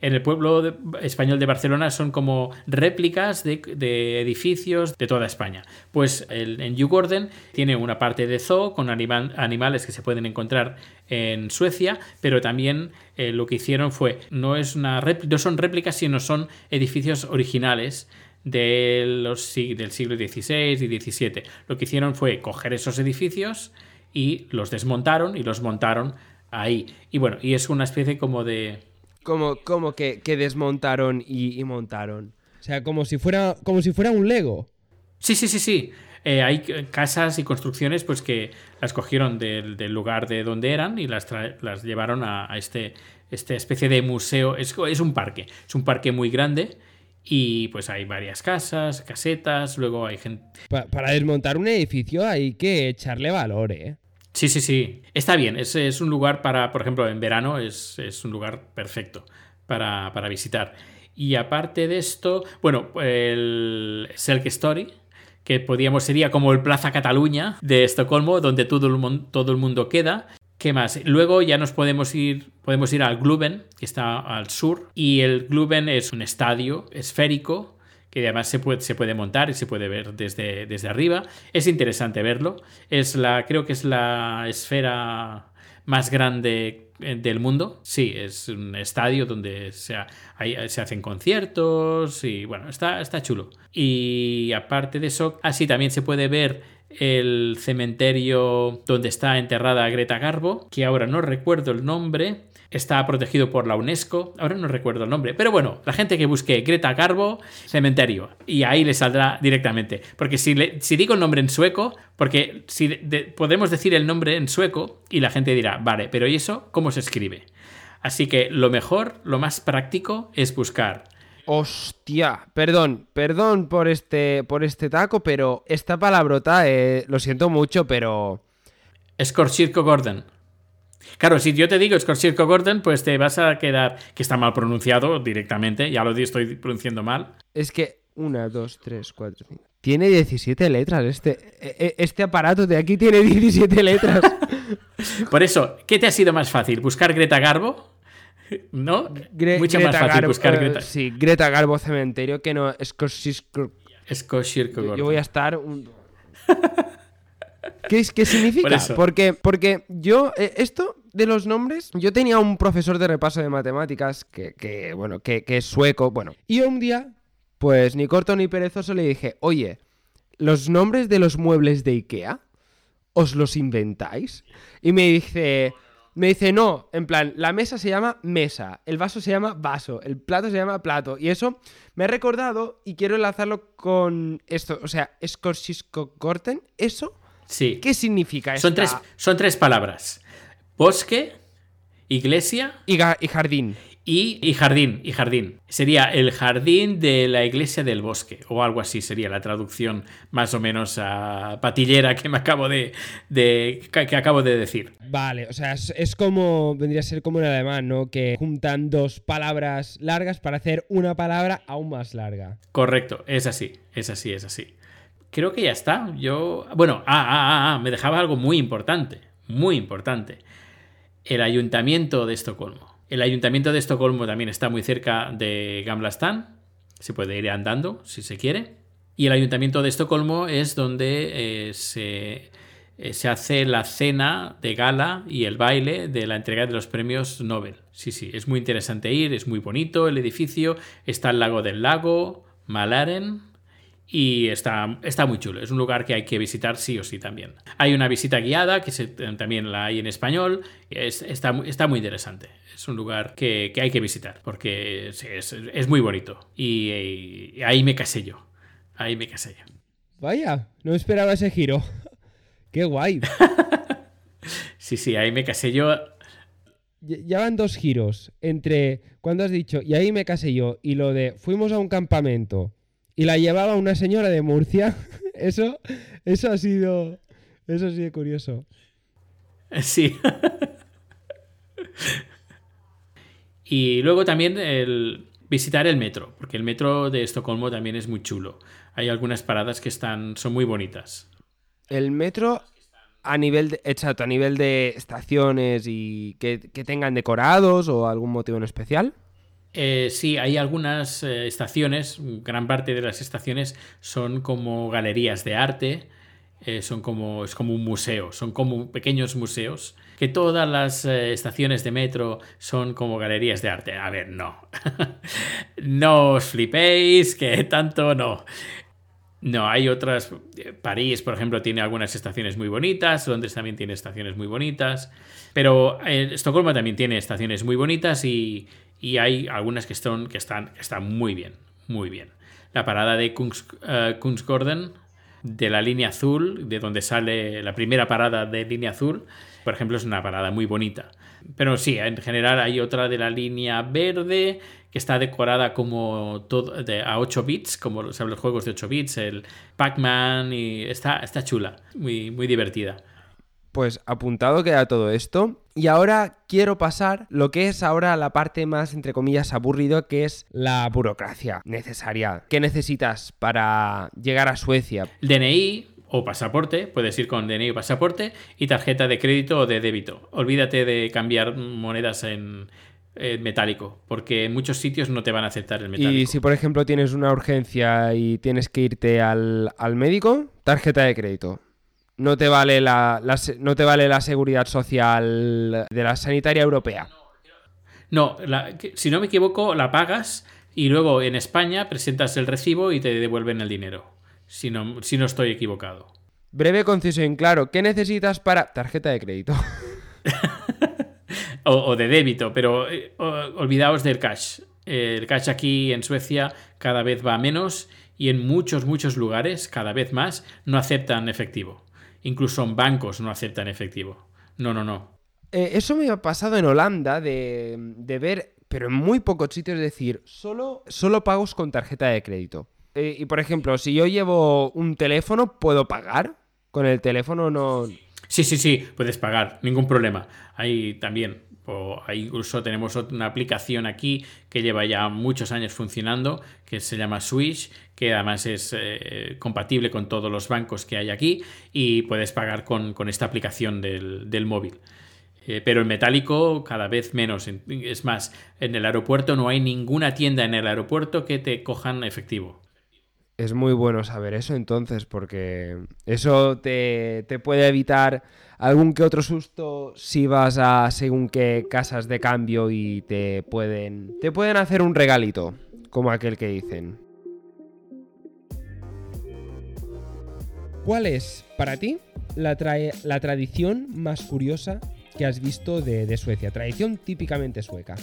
en el pueblo español de Barcelona son como réplicas de, edificios de toda España. Pues el, en Djurgården tiene una parte de zoo con animales que se pueden encontrar en Suecia, pero también eh, lo que hicieron fue, no, es una no son réplicas, sino son edificios originales del siglo XVI y XVII. Lo que hicieron fue coger esos edificios y los desmontaron y los montaron ahí. Y bueno, y es una especie como de como, como que, desmontaron y, montaron. O sea, como si fuera, como si fuera un Lego. Sí, sí, sí, sí. Eh, hay casas y construcciones pues que las cogieron del, lugar de donde eran y las, las llevaron a, este, esta especie de museo. Es, es, un parque, es un parque muy grande y pues hay varias casas, casetas, luego hay gente... para desmontar un edificio hay que echarle valor, ¿eh? Sí, sí, sí. Está bien. Es, es un lugar para, por ejemplo, en verano es, un lugar perfecto para, visitar. Y aparte de esto, bueno, el Selk Story, que podríamos sería como el Plaza Cataluña de Estocolmo, donde todo el, todo el mundo queda. ¿Qué más? Luego ya nos podemos ir, podemos ir al Gluben, que está al sur, y el Gluben es un estadio esférico que además se puede, se puede montar y se puede ver desde, desde arriba. Es interesante verlo. Es la, creo que es la esfera más grande eh, del mundo. Sí, es un estadio donde se, hacen conciertos y bueno, está, está chulo. Y aparte de eso, así también se puede ver el cementerio donde está enterrada Greta Garbo, que ahora no recuerdo el nombre, está protegido por la UNESCO, ahora no recuerdo el nombre, pero bueno, la gente que busque Greta Garbo, cementerio, y ahí le saldrá directamente, porque si, si digo el nombre en sueco, porque si podemos decir el nombre en sueco y la gente dirá, vale, pero ¿y eso cómo se escribe? Así que lo mejor, lo más práctico es buscar Hostia, perdón, perdón por este, por este taco, pero esta palabrota, eh, lo siento mucho, pero... Scorchirco Gordon. Claro, si yo te digo Scorchirco Gordon, pues te vas a quedar que está mal pronunciado directamente, ya lo estoy pronunciando mal. Es que, una, dos, tres, cuatro, cinco. Tiene 17 letras. Este, e, e, este aparato de aquí tiene 17 letras. Por eso, ¿qué te ha sido más fácil? ¿Buscar Greta Garbo? ¿No? Mucho más fácil buscar Greta. Sí, Greta Garbo Cementerio que no Scorchirco. Gordon. Yo voy a estar un... ¿Qué, ¿Qué, significa? porque, porque yo, eh, esto de los nombres, yo tenía un profesor de repaso de matemáticas que, bueno, que, es sueco, bueno. Y un día, pues ni corto ni perezoso le dije, oye, los nombres de los muebles de Ikea, ¿os los inventáis? Y me dice... Me dice, no, en plan, la mesa se llama mesa, el vaso se llama vaso, el plato se llama plato. Y eso me ha recordado y quiero enlazarlo con esto. O sea, Scorsisco Corten, eso Sí. ¿Qué significa son tres Son tres palabras. Bosque, iglesia y, jardín. Y, jardín, y jardín. Sería el jardín de la iglesia del bosque, o algo así sería la traducción más o menos a patillera que me acabo de, que, acabo de decir. Vale, o sea, es, como, vendría a ser como en alemán, ¿no? Que juntan dos palabras largas para hacer una palabra aún más larga. Correcto, es así, es así, es así. Creo que ya está. Yo, bueno, ah, ah, ah, ah me dejaba algo muy importante, muy importante. El ayuntamiento de Estocolmo. El ayuntamiento de Estocolmo también está muy cerca de Gamla Se puede ir andando si se quiere. Y el ayuntamiento de Estocolmo es donde eh, se, eh, se, hace la cena de gala y el baile de la entrega de los premios Nobel. Sí, sí, es muy interesante ir, es muy bonito el edificio. Está el lago del lago, Malaren, y está, está muy chulo. Es un lugar que hay que visitar sí o sí también. Hay una visita guiada que también la hay en español. está, está muy interesante es un lugar que, hay que visitar porque es, muy bonito. Y, ahí me casé yo. Ahí me casé yo. Vaya, no esperaba ese giro. Qué guay. sí, sí, ahí me casé yo. Ya van dos giros entre cuando has dicho y ahí me casé yo y lo de fuimos a un campamento y la llevaba una señora de Murcia. Eso, eso ha sido, eso ha sido curioso. Sí. Y luego también el visitar el metro, porque el metro de Estocolmo también es muy chulo. Hay algunas paradas que están, son muy bonitas. El metro a nivel de, exacto, a nivel de estaciones y que, tengan decorados o algún motivo en especial. Eh, sí, hay algunas eh, estaciones, gran parte de las estaciones son como galerías de arte, eh, son como, es como un museo, son como pequeños museos que todas las estaciones de metro son como galerías de arte. A ver, no. no os flipéis, que tanto no. No, hay otras. París, por ejemplo, tiene algunas estaciones muy bonitas. Londres también tiene estaciones muy bonitas. Pero Estocolmo también tiene estaciones muy bonitas y, hay algunas que, están, que, están, están muy bien. Muy bien. La parada de Kungs, Kungsgården, de la línea azul, de donde sale la primera parada de línea azul, por ejemplo, es una parada muy bonita. Pero sí, en general hay otra de la línea verde que está decorada como todo a 8 bits, como los, los juegos de 8 bits, el Pac-Man, y está, está chula, muy, muy divertida. Pues apuntado queda todo esto. Y ahora quiero pasar lo que es ahora la parte más, entre comillas, aburrido, que es la burocracia necesaria. ¿Qué necesitas para llegar a Suecia? DNI, o pasaporte, puedes ir con DNI o pasaporte, y tarjeta de crédito o de débito. Olvídate de cambiar monedas en, metálico, porque en muchos sitios no te van a aceptar el metálico. Y si, por ejemplo, tienes una urgencia y tienes que irte al, médico, tarjeta de crédito. No te, vale la, no te vale la seguridad social de la sanitaria europea. No, si no me equivoco, la pagas y luego en España presentas el recibo y te devuelven el dinero si no, si no estoy equivocado. Breve, conciso y claro. ¿Qué necesitas para tarjeta de crédito? o, de débito, pero eh, olvidaos del cash. El cash aquí en Suecia cada vez va menos y en muchos, muchos lugares, cada vez más, no aceptan efectivo. Incluso en bancos no aceptan efectivo. No, no, no. Eh, eso me ha pasado en Holanda de, de, ver, pero en muy pocos sitios, decir, solo, solo pagos con tarjeta de crédito. Eh, y por ejemplo, si yo llevo un teléfono, ¿puedo pagar? Con el teléfono no. Sí, sí, sí, puedes pagar, ningún problema. Ahí también. O incluso tenemos una aplicación aquí que lleva ya muchos años funcionando, que se llama Swish, que además es eh, compatible con todos los bancos que hay aquí y puedes pagar con, esta aplicación del, móvil. Eh, pero el metálico cada vez menos. Es más, en el aeropuerto no hay ninguna tienda en el aeropuerto que te cojan efectivo es muy bueno saber eso entonces, porque eso te, puede evitar algún que otro susto si vas a según qué casas de cambio y te pueden, te pueden hacer un regalito, como aquel que dicen. ¿Cuál es para ti la, la tradición más curiosa que has visto de, de Suecia? Tradición típicamente sueca.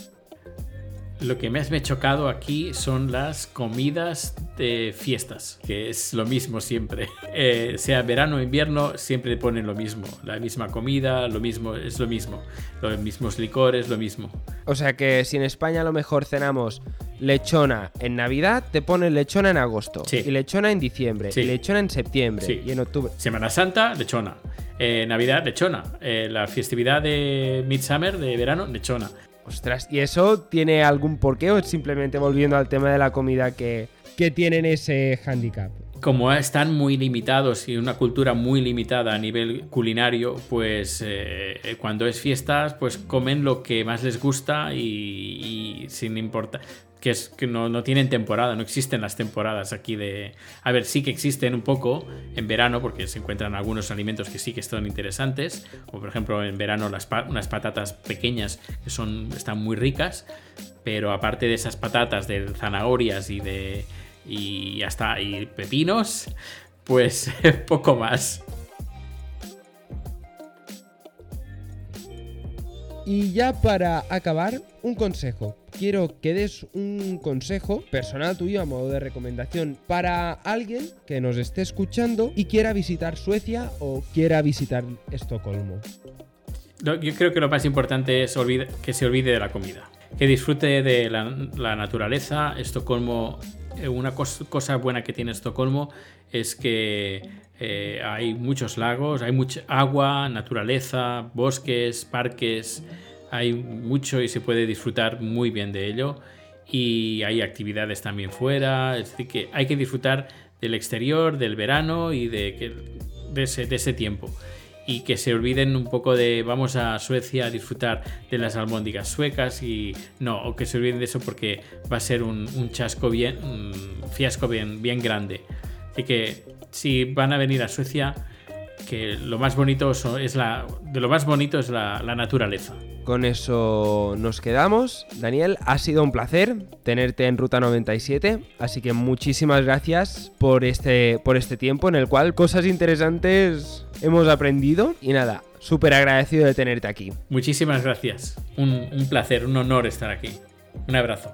Lo que más me ha chocado aquí son las comidas de fiestas, que es lo mismo siempre. Eh, sea verano o invierno, siempre ponen lo mismo. La misma comida, lo mismo, es lo mismo. Los mismos licores, lo mismo. O sea que si en España a lo mejor cenamos lechona en Navidad, te ponen lechona en agosto. Sí. Y lechona en diciembre. Sí. Y lechona en septiembre. Sí. Y en octubre. Semana Santa, lechona. Eh, Navidad, lechona. Eh, la festividad de Midsummer, de verano, lechona. Ostras, ¿y eso tiene algún porqué o es simplemente volviendo al tema de la comida que, que tienen ese handicap? Como están muy limitados y una cultura muy limitada a nivel culinario, pues eh, cuando es fiestas, pues comen lo que más les gusta y, y sin importar. Que es que no, no tienen temporada, no existen las temporadas aquí de. A ver, sí que existen un poco en verano, porque se encuentran algunos alimentos que sí que son interesantes. Como por ejemplo en verano las unas patatas pequeñas que son, están muy ricas. Pero aparte de esas patatas de zanahorias y de. y hasta y pepinos, pues poco más. Y ya para acabar, un consejo. Quiero que des un consejo personal tuyo a modo de recomendación para alguien que nos esté escuchando y quiera visitar Suecia o quiera visitar Estocolmo. Yo creo que lo más importante es que se olvide de la comida. Que disfrute de la, naturaleza. Estocolmo, eh, una cos- cosa buena que tiene Estocolmo es que eh, hay muchos lagos, hay mucha agua, naturaleza, bosques, parques. Hay mucho y se puede disfrutar muy bien de ello. Y hay actividades también fuera. Es que hay que disfrutar del exterior, del verano y de, ese- tiempo y que se olviden un poco de vamos a Suecia a disfrutar de las albóndigas suecas y no, o que se olviden de eso porque va a ser un, chasco bien, fiasco bien, bien grande. Así que si van a venir a Suecia, que lo más bonito es la, de lo más bonito es la, la naturaleza. Con eso nos quedamos. Daniel, ha sido un placer tenerte en Ruta 97, así que muchísimas gracias por este, por este tiempo en el cual cosas interesantes hemos aprendido y nada, súper agradecido de tenerte aquí. Muchísimas gracias. Un, un placer, un honor estar aquí. Un abrazo.